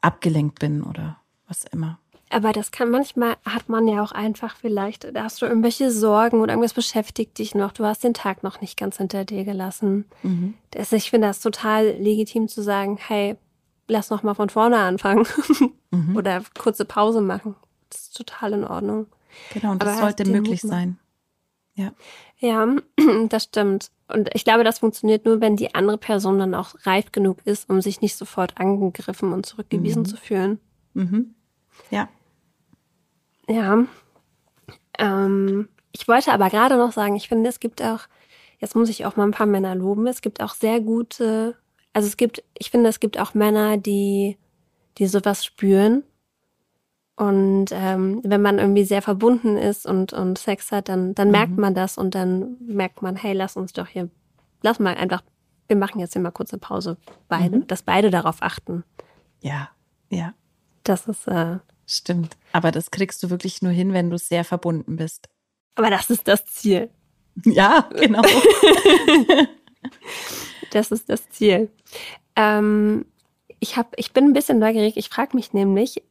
abgelenkt bin oder was immer. Aber das kann manchmal, hat man ja auch einfach vielleicht, da hast du irgendwelche Sorgen oder irgendwas beschäftigt dich noch, du hast den Tag noch nicht ganz hinter dir gelassen. Mhm. Das, ich finde das total legitim zu sagen, hey, lass noch mal von vorne anfangen mhm. oder kurze Pause machen. Das ist total in Ordnung. Genau, und das Aber sollte möglich sein. Ja. Ja, das stimmt. Und ich glaube, das funktioniert nur, wenn die andere Person dann auch reif genug ist, um sich nicht sofort angegriffen und zurückgewiesen mhm. zu fühlen. Mhm. Ja. Ja. Ähm, ich wollte aber gerade noch sagen, ich finde, es gibt auch, jetzt muss ich auch mal ein paar Männer loben, es gibt auch sehr gute, also es gibt, ich finde, es gibt auch Männer, die, die sowas spüren. Und ähm, wenn man irgendwie sehr verbunden ist und, und Sex hat, dann, dann mhm. merkt man das und dann merkt man, hey, lass uns doch hier, lass mal einfach, wir machen jetzt hier mal kurz eine Pause, beide, mhm. dass beide darauf achten. Ja, ja. Das ist, äh, Stimmt. Aber das kriegst du wirklich nur hin, wenn du sehr verbunden bist. Aber das ist das Ziel. Ja, genau. das ist das Ziel. Ähm, ich, hab, ich bin ein bisschen neugierig. Ich frage mich nämlich,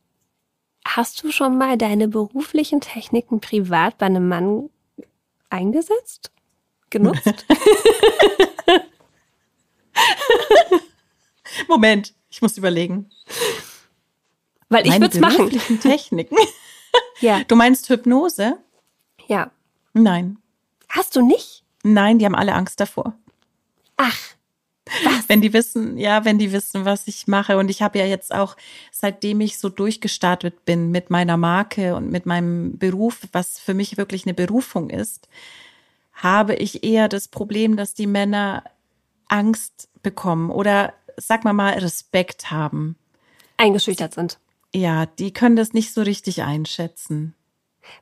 hast du schon mal deine beruflichen Techniken privat bei einem Mann eingesetzt? Genutzt? Moment, ich muss überlegen. Weil ich würde es machen. Techniken. ja. Du meinst Hypnose? Ja. Nein. Hast du nicht? Nein, die haben alle Angst davor. Ach. Was? Wenn die wissen, ja, wenn die wissen, was ich mache. Und ich habe ja jetzt auch, seitdem ich so durchgestartet bin mit meiner Marke und mit meinem Beruf, was für mich wirklich eine Berufung ist, habe ich eher das Problem, dass die Männer Angst bekommen oder, sag mal mal, Respekt haben. Eingeschüchtert sind. Ja, die können das nicht so richtig einschätzen.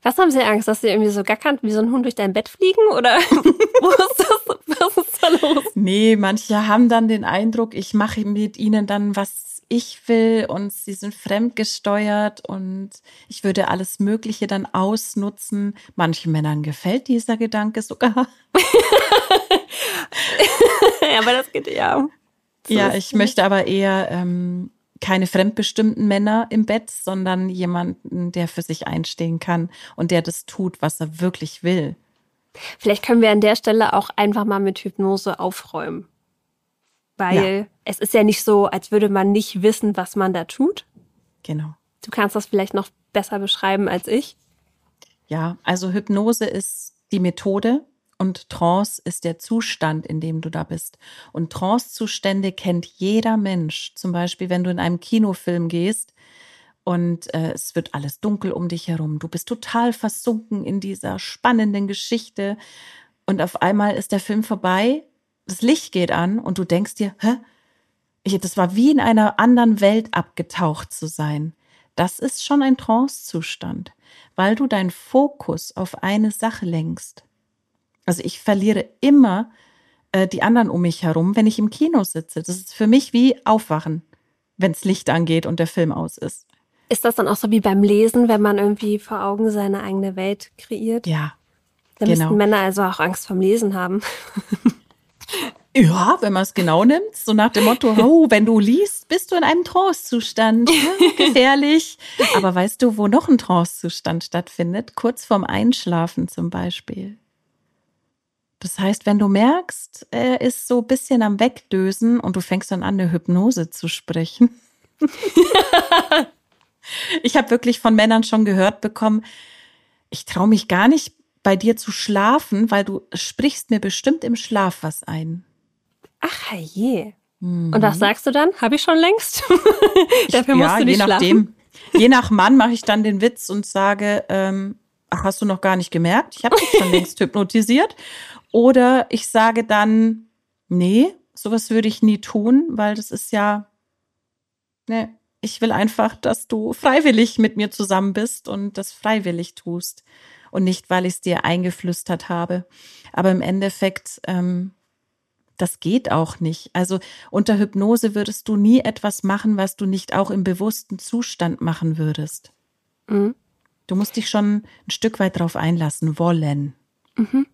Was haben Sie Angst, dass Sie irgendwie so gackern wie so ein Hund durch dein Bett fliegen? Oder wo ist das, was ist da los? Nee, manche haben dann den Eindruck, ich mache mit ihnen dann, was ich will und sie sind fremdgesteuert und ich würde alles Mögliche dann ausnutzen. Manchen Männern gefällt dieser Gedanke sogar. ja, aber das geht ja. So ja, ich möchte aber eher ähm, keine fremdbestimmten Männer im Bett, sondern jemanden, der für sich einstehen kann und der das tut, was er wirklich will. Vielleicht können wir an der Stelle auch einfach mal mit Hypnose aufräumen. Weil ja. es ist ja nicht so, als würde man nicht wissen, was man da tut. Genau. Du kannst das vielleicht noch besser beschreiben als ich. Ja, also Hypnose ist die Methode, und Trance ist der Zustand, in dem du da bist. Und Trance-Zustände kennt jeder Mensch. Zum Beispiel, wenn du in einem Kinofilm gehst und äh, es wird alles dunkel um dich herum. Du bist total versunken in dieser spannenden Geschichte und auf einmal ist der Film vorbei, das Licht geht an und du denkst dir, hä? Ich, das war wie in einer anderen Welt abgetaucht zu sein. Das ist schon ein Trance-Zustand, weil du deinen Fokus auf eine Sache lenkst. Also ich verliere immer äh, die anderen um mich herum, wenn ich im Kino sitze. Das ist für mich wie Aufwachen, wenns Licht angeht und der Film aus ist. Ist das dann auch so wie beim Lesen, wenn man irgendwie vor Augen seine eigene Welt kreiert? Ja. Da genau. müssten Männer also auch Angst vom Lesen haben. Ja, wenn man es genau nimmt, so nach dem Motto, oh, wenn du liest, bist du in einem Trance-Zustand. Gefährlich. Aber weißt du, wo noch ein Trance-Zustand stattfindet? Kurz vorm Einschlafen zum Beispiel. Das heißt, wenn du merkst, er ist so ein bisschen am Wegdösen und du fängst dann an, eine Hypnose zu sprechen. ich habe wirklich von Männern schon gehört bekommen, ich traue mich gar nicht bei dir zu schlafen, weil du sprichst mir bestimmt im Schlaf was ein. Ach je. Mhm. Und was sagst du dann? Habe ich schon längst. Dafür musst ja, du nicht je nachdem. Je nach Mann mache ich dann den Witz und sage, ähm, ach, hast du noch gar nicht gemerkt? Ich habe dich schon längst hypnotisiert. Oder ich sage dann, nee, sowas würde ich nie tun, weil das ist ja, ne, ich will einfach, dass du freiwillig mit mir zusammen bist und das freiwillig tust und nicht, weil ich es dir eingeflüstert habe. Aber im Endeffekt, ähm, das geht auch nicht. Also unter Hypnose würdest du nie etwas machen, was du nicht auch im bewussten Zustand machen würdest. Mhm. Du musst dich schon ein Stück weit drauf einlassen wollen. Mhm.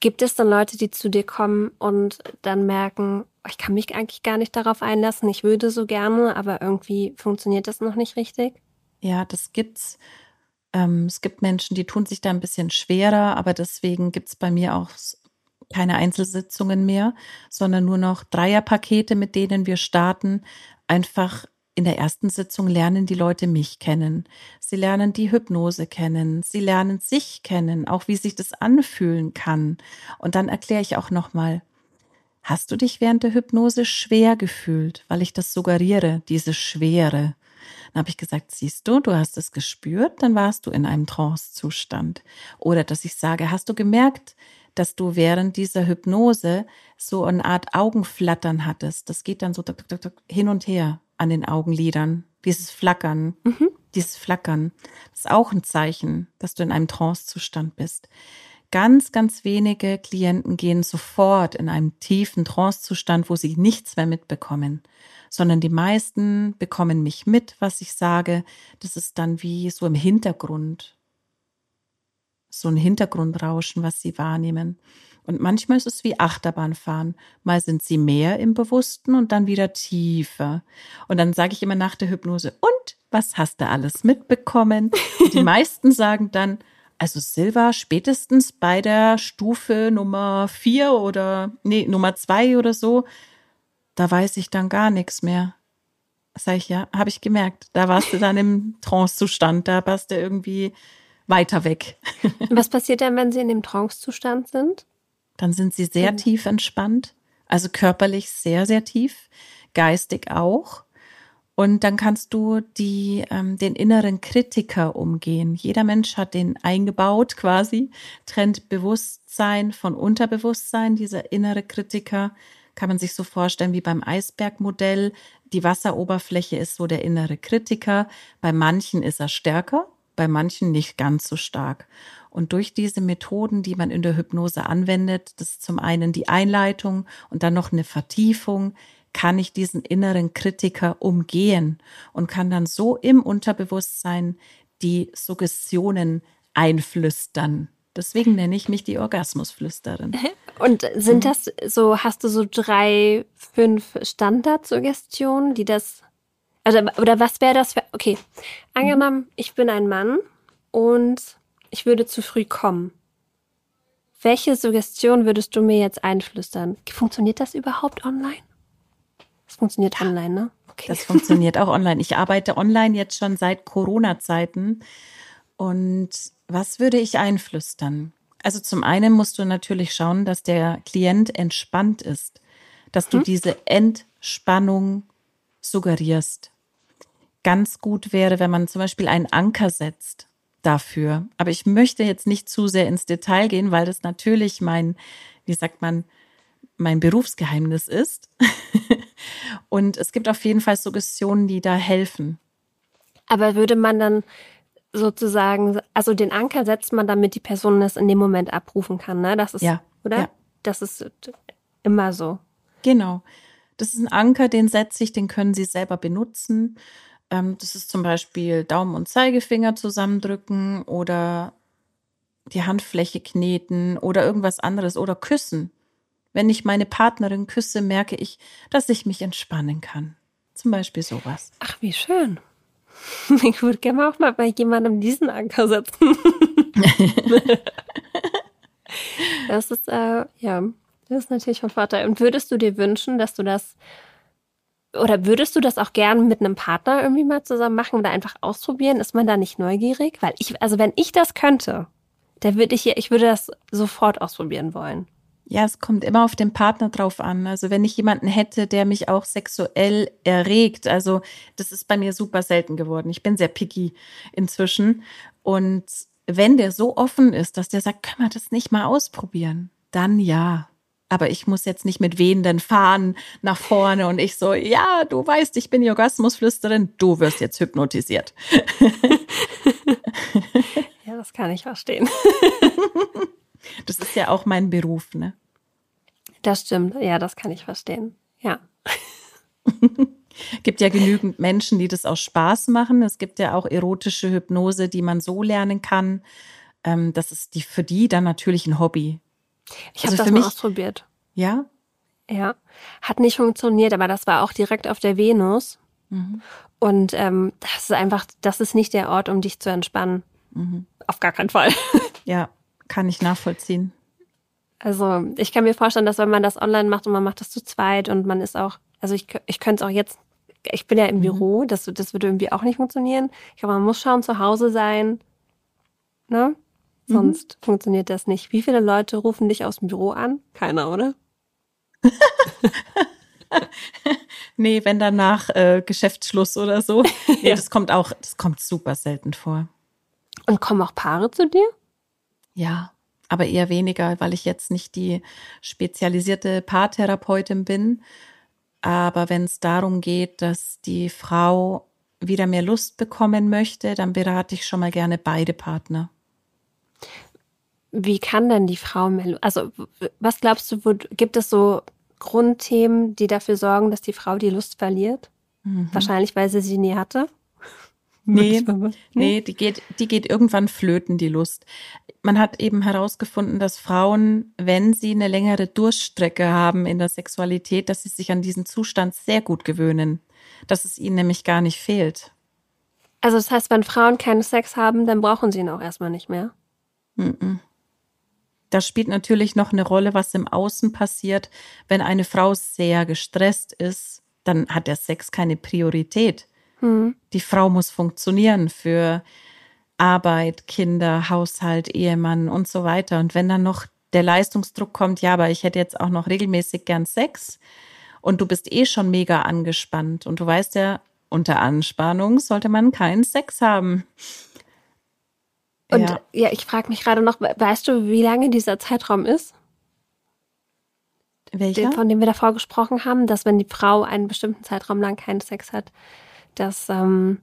Gibt es dann Leute, die zu dir kommen und dann merken, ich kann mich eigentlich gar nicht darauf einlassen, ich würde so gerne, aber irgendwie funktioniert das noch nicht richtig? Ja, das gibt's. Ähm, es gibt Menschen, die tun sich da ein bisschen schwerer, aber deswegen gibt's bei mir auch keine Einzelsitzungen mehr, sondern nur noch Dreierpakete, mit denen wir starten. Einfach in der ersten Sitzung lernen die Leute mich kennen. Sie lernen die Hypnose kennen. Sie lernen sich kennen, auch wie sich das anfühlen kann. Und dann erkläre ich auch nochmal, hast du dich während der Hypnose schwer gefühlt, weil ich das suggeriere, diese Schwere. Dann habe ich gesagt, siehst du, du hast es gespürt, dann warst du in einem Trance-Zustand. Oder dass ich sage, hast du gemerkt, dass du während dieser Hypnose so eine Art Augenflattern hattest. Das geht dann so hin und her an den Augenlidern. Dieses Flackern, mhm. dieses Flackern. Das ist auch ein Zeichen, dass du in einem Trancezustand bist. Ganz, ganz wenige Klienten gehen sofort in einem tiefen Trancezustand, wo sie nichts mehr mitbekommen, sondern die meisten bekommen mich mit, was ich sage. Das ist dann wie so im Hintergrund, so ein Hintergrundrauschen, was sie wahrnehmen. Und manchmal ist es wie Achterbahnfahren. Mal sind sie mehr im Bewussten und dann wieder tiefer. Und dann sage ich immer nach der Hypnose, und was hast du alles mitbekommen? Und die meisten sagen dann, also Silva spätestens bei der Stufe Nummer vier oder nee, Nummer zwei oder so, da weiß ich dann gar nichts mehr. Sag ich ja, habe ich gemerkt. Da warst du dann im Trancezustand, da warst du irgendwie weiter weg. Was passiert dann, wenn sie in dem Trancezustand sind? Dann sind sie sehr mhm. tief entspannt, also körperlich sehr, sehr tief, geistig auch. Und dann kannst du die, ähm, den inneren Kritiker umgehen. Jeder Mensch hat den eingebaut quasi, trennt Bewusstsein von Unterbewusstsein. Dieser innere Kritiker kann man sich so vorstellen wie beim Eisbergmodell. Die Wasseroberfläche ist so der innere Kritiker. Bei manchen ist er stärker, bei manchen nicht ganz so stark. Und durch diese Methoden, die man in der Hypnose anwendet, das ist zum einen die Einleitung und dann noch eine Vertiefung, kann ich diesen inneren Kritiker umgehen und kann dann so im Unterbewusstsein die Suggestionen einflüstern. Deswegen nenne ich mich die Orgasmusflüsterin. Und sind mhm. das so, hast du so drei, fünf Standardsuggestionen, die das, also, oder was wäre das für, okay, angenommen, ich bin ein Mann und ich würde zu früh kommen. Welche Suggestion würdest du mir jetzt einflüstern? Funktioniert das überhaupt online? Das funktioniert online, ne? Okay. Das funktioniert auch online. Ich arbeite online jetzt schon seit Corona-Zeiten. Und was würde ich einflüstern? Also zum einen musst du natürlich schauen, dass der Klient entspannt ist, dass du hm? diese Entspannung suggerierst. Ganz gut wäre, wenn man zum Beispiel einen Anker setzt dafür. Aber ich möchte jetzt nicht zu sehr ins Detail gehen, weil das natürlich mein, wie sagt man, mein Berufsgeheimnis ist. Und es gibt auf jeden Fall Suggestionen, die da helfen. Aber würde man dann sozusagen, also den Anker setzt man, damit die Person das in dem Moment abrufen kann, ne? Das ist, ja, oder? Ja. Das ist immer so. Genau. Das ist ein Anker, den setze ich, den können Sie selber benutzen. Ähm, das ist zum Beispiel Daumen und Zeigefinger zusammendrücken oder die Handfläche kneten oder irgendwas anderes oder küssen. Wenn ich meine Partnerin küsse, merke ich, dass ich mich entspannen kann. Zum Beispiel sowas. Ach, wie schön. Ich würde gerne auch mal bei jemandem diesen Anker setzen. das ist, äh, ja, das ist natürlich von Vorteil. Und würdest du dir wünschen, dass du das oder würdest du das auch gern mit einem Partner irgendwie mal zusammen machen oder einfach ausprobieren? Ist man da nicht neugierig? Weil ich, also wenn ich das könnte, Da würde ich, ich würde das sofort ausprobieren wollen. Ja, es kommt immer auf den Partner drauf an. Also wenn ich jemanden hätte, der mich auch sexuell erregt, also das ist bei mir super selten geworden. Ich bin sehr picky inzwischen. Und wenn der so offen ist, dass der sagt, können wir das nicht mal ausprobieren, dann ja. Aber ich muss jetzt nicht mit wehenden Fahnen nach vorne und ich so, ja, du weißt, ich bin die Orgasmusflüsterin, du wirst jetzt hypnotisiert. ja, das kann ich verstehen. Das ist ja auch mein Beruf, ne? Das stimmt, ja, das kann ich verstehen. Ja. gibt ja genügend Menschen, die das aus Spaß machen. Es gibt ja auch erotische Hypnose, die man so lernen kann. Ähm, das ist die, für die dann natürlich ein Hobby. Ich habe also das mal mich, ausprobiert. Ja? Ja. Hat nicht funktioniert, aber das war auch direkt auf der Venus. Mhm. Und ähm, das ist einfach, das ist nicht der Ort, um dich zu entspannen. Mhm. Auf gar keinen Fall. Ja, kann ich nachvollziehen. Also ich kann mir vorstellen, dass wenn man das online macht und man macht das zu zweit und man ist auch, also ich, ich könnte es auch jetzt, ich bin ja im mhm. Büro, das, das würde irgendwie auch nicht funktionieren. Ich glaube, man muss schauen, zu Hause sein, ne? Mhm. Sonst mhm. funktioniert das nicht. Wie viele Leute rufen dich aus dem Büro an? Keiner, oder? nee, wenn danach äh, Geschäftsschluss oder so. Nee, ja. das kommt auch, das kommt super selten vor. Und kommen auch Paare zu dir? Ja, aber eher weniger, weil ich jetzt nicht die spezialisierte Paartherapeutin bin. Aber wenn es darum geht, dass die Frau wieder mehr Lust bekommen möchte, dann berate ich schon mal gerne beide Partner. Wie kann denn die Frau mehr, also was glaubst du, wo, gibt es so Grundthemen, die dafür sorgen, dass die Frau die Lust verliert? Mhm. Wahrscheinlich, weil sie sie nie hatte. Nee, nee, die geht, die geht irgendwann flöten, die Lust. Man hat eben herausgefunden, dass Frauen, wenn sie eine längere Durststrecke haben in der Sexualität, dass sie sich an diesen Zustand sehr gut gewöhnen, dass es ihnen nämlich gar nicht fehlt. Also das heißt, wenn Frauen keinen Sex haben, dann brauchen sie ihn auch erstmal nicht mehr. Da spielt natürlich noch eine Rolle, was im Außen passiert. Wenn eine Frau sehr gestresst ist, dann hat der Sex keine Priorität. Mhm. Die Frau muss funktionieren für Arbeit, Kinder, Haushalt, Ehemann und so weiter. Und wenn dann noch der Leistungsdruck kommt, ja, aber ich hätte jetzt auch noch regelmäßig gern Sex und du bist eh schon mega angespannt und du weißt ja, unter Anspannung sollte man keinen Sex haben. Und ja, ja ich frage mich gerade noch, weißt du, wie lange dieser Zeitraum ist? Welcher? von dem wir davor gesprochen haben, dass wenn die Frau einen bestimmten Zeitraum lang keinen Sex hat, das, ähm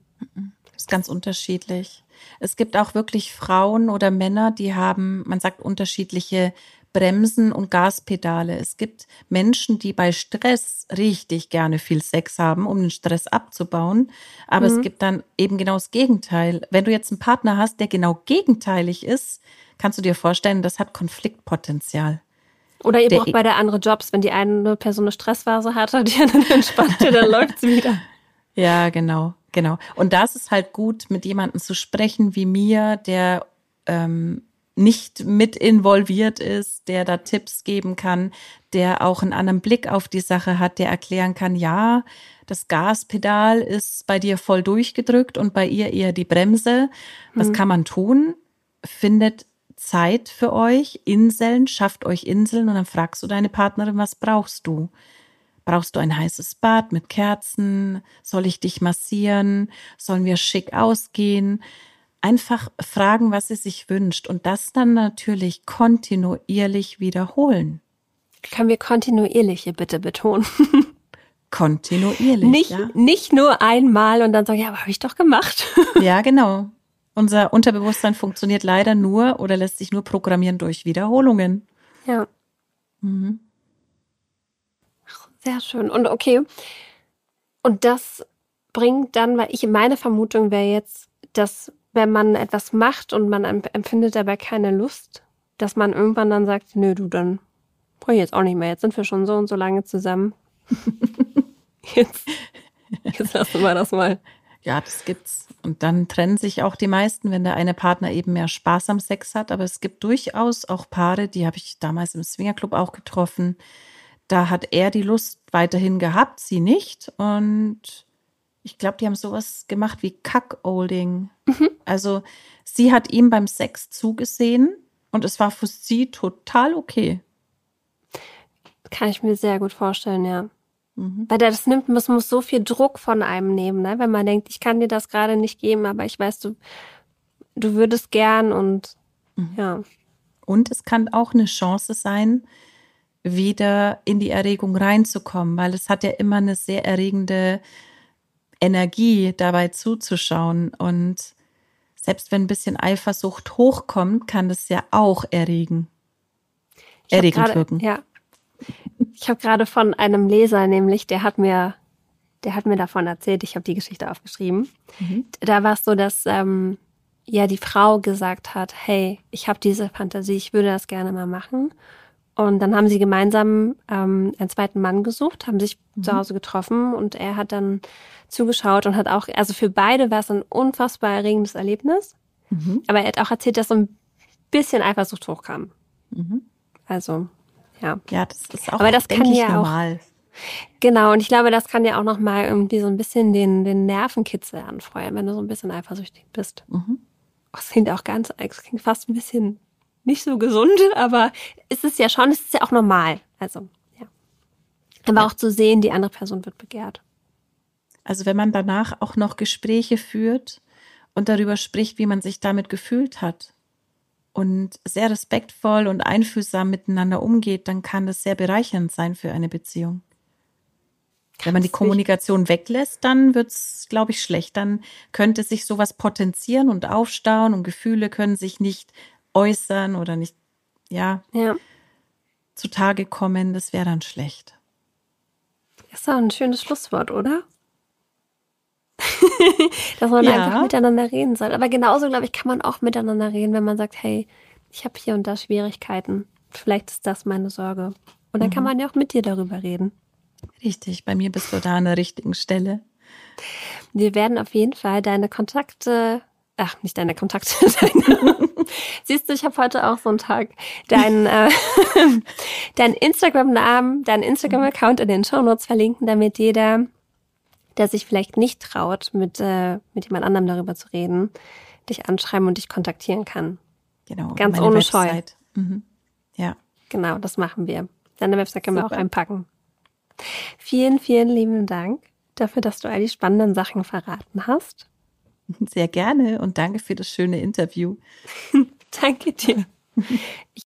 das ist ganz unterschiedlich. Es gibt auch wirklich Frauen oder Männer, die haben, man sagt, unterschiedliche Bremsen und Gaspedale. Es gibt Menschen, die bei Stress richtig gerne viel Sex haben, um den Stress abzubauen. Aber mhm. es gibt dann eben genau das Gegenteil. Wenn du jetzt einen Partner hast, der genau gegenteilig ist, kannst du dir vorstellen, das hat Konfliktpotenzial. Oder ihr der braucht beide andere Jobs. Wenn die eine Person eine Stressphase hatte, die andere entspannte, dann läuft es wieder. Ja, genau, genau. Und das ist halt gut, mit jemandem zu sprechen wie mir, der ähm, nicht mit involviert ist, der da Tipps geben kann, der auch einen anderen Blick auf die Sache hat, der erklären kann, ja, das Gaspedal ist bei dir voll durchgedrückt und bei ihr eher die Bremse. Was mhm. kann man tun? Findet Zeit für euch, Inseln, schafft euch Inseln und dann fragst du deine Partnerin, was brauchst du? Brauchst du ein heißes Bad mit Kerzen? Soll ich dich massieren? Sollen wir schick ausgehen? Einfach fragen, was sie sich wünscht und das dann natürlich kontinuierlich wiederholen. Können wir kontinuierliche bitte betonen? Kontinuierlich. Nicht, ja. nicht nur einmal und dann sagen, ja, aber habe ich doch gemacht. Ja, genau. Unser Unterbewusstsein funktioniert leider nur oder lässt sich nur programmieren durch Wiederholungen. Ja. Mhm. Sehr schön. Und okay. Und das bringt dann, weil ich meine Vermutung wäre jetzt, dass wenn man etwas macht und man empfindet dabei keine Lust, dass man irgendwann dann sagt, nö, du, dann brauche ich jetzt auch nicht mehr. Jetzt sind wir schon so und so lange zusammen. jetzt, jetzt lassen wir das mal. Ja, das gibt's. Und dann trennen sich auch die meisten, wenn der eine Partner eben mehr Spaß am Sex hat. Aber es gibt durchaus auch Paare, die habe ich damals im Swingerclub auch getroffen, da hat er die Lust weiterhin gehabt, sie nicht. Und ich glaube, die haben sowas gemacht wie Cuckolding. Mhm. Also sie hat ihm beim Sex zugesehen Und es war für sie total okay. Kann ich mir sehr gut vorstellen, ja. Mhm. Weil das nimmt, muss, muss so viel Druck von einem nehmen, ne? wenn man denkt, ich kann dir das gerade nicht geben, aber ich weiß, du, du würdest gern und mhm. ja. Und es kann auch eine Chance sein, wieder in die Erregung reinzukommen, weil es hat ja immer eine sehr erregende Energie, dabei zuzuschauen. Und selbst wenn ein bisschen Eifersucht hochkommt, kann das ja auch erregen. Erregend wirken. Ja. Ich habe gerade von einem Leser, nämlich, der hat mir, der hat mir davon erzählt, ich habe die Geschichte aufgeschrieben. Mhm. Da war es so, dass ähm, ja die Frau gesagt hat, hey, ich habe diese Fantasie, ich würde das gerne mal machen. Und dann haben sie gemeinsam ähm, einen zweiten Mann gesucht, haben sich mhm. zu Hause getroffen und er hat dann zugeschaut und hat auch, also für beide war es ein unfassbar erregendes Erlebnis. Mhm. Aber er hat auch erzählt, dass so ein bisschen Eifersucht hochkam. Mhm. Also, ja. Ja, das ist auch Aber das kann ja normal. Auch, genau, und ich glaube, das kann ja auch nochmal irgendwie so ein bisschen den, den Nervenkitzel anfeuern, wenn du so ein bisschen eifersüchtig bist. Mhm. Oh, das klingt auch ganz, es klingt fast ein bisschen nicht so gesund, aber es ist ja schon, es ist ja auch normal. Also, ja. Aber ja. auch zu sehen, die andere Person wird begehrt. Also wenn man danach auch noch Gespräche führt und darüber spricht, wie man sich damit gefühlt hat und sehr respektvoll und einfühlsam miteinander umgeht, dann kann das sehr bereichernd sein für eine Beziehung. Wenn man die Kommunikation weglässt, dann wird's, glaube ich, schlecht. Dann könnte sich sowas potenzieren und aufstauen und Gefühle können sich nicht äußern oder nicht, ja, ja. zutage kommen, das wäre dann schlecht. ist doch ein schönes Schlusswort, oder? Dass man ja. einfach miteinander reden soll. Aber genauso, glaube ich, kann man auch miteinander reden, wenn man sagt, hey, ich habe hier und da Schwierigkeiten. Vielleicht ist das meine Sorge. Und dann mhm. kann man ja auch mit dir darüber reden. Richtig, bei mir bist du da an der richtigen Stelle. Wir werden auf jeden Fall deine Kontakte Ach, nicht deine Kontakte. Deine. Siehst du, ich habe heute auch so einen Tag. Dein, äh, dein Instagram-Namen, dein Instagram-Account in den Shownotes verlinken, damit jeder, der sich vielleicht nicht traut, mit, äh, mit jemand anderem darüber zu reden, dich anschreiben und dich kontaktieren kann. Genau. Ganz ohne Website. Scheu. Mhm. Ja. Genau, das machen wir. Deine Website können Super. wir auch einpacken. Vielen, vielen lieben Dank dafür, dass du all die spannenden Sachen verraten hast. Sehr gerne und danke für das schöne Interview. danke dir. Ich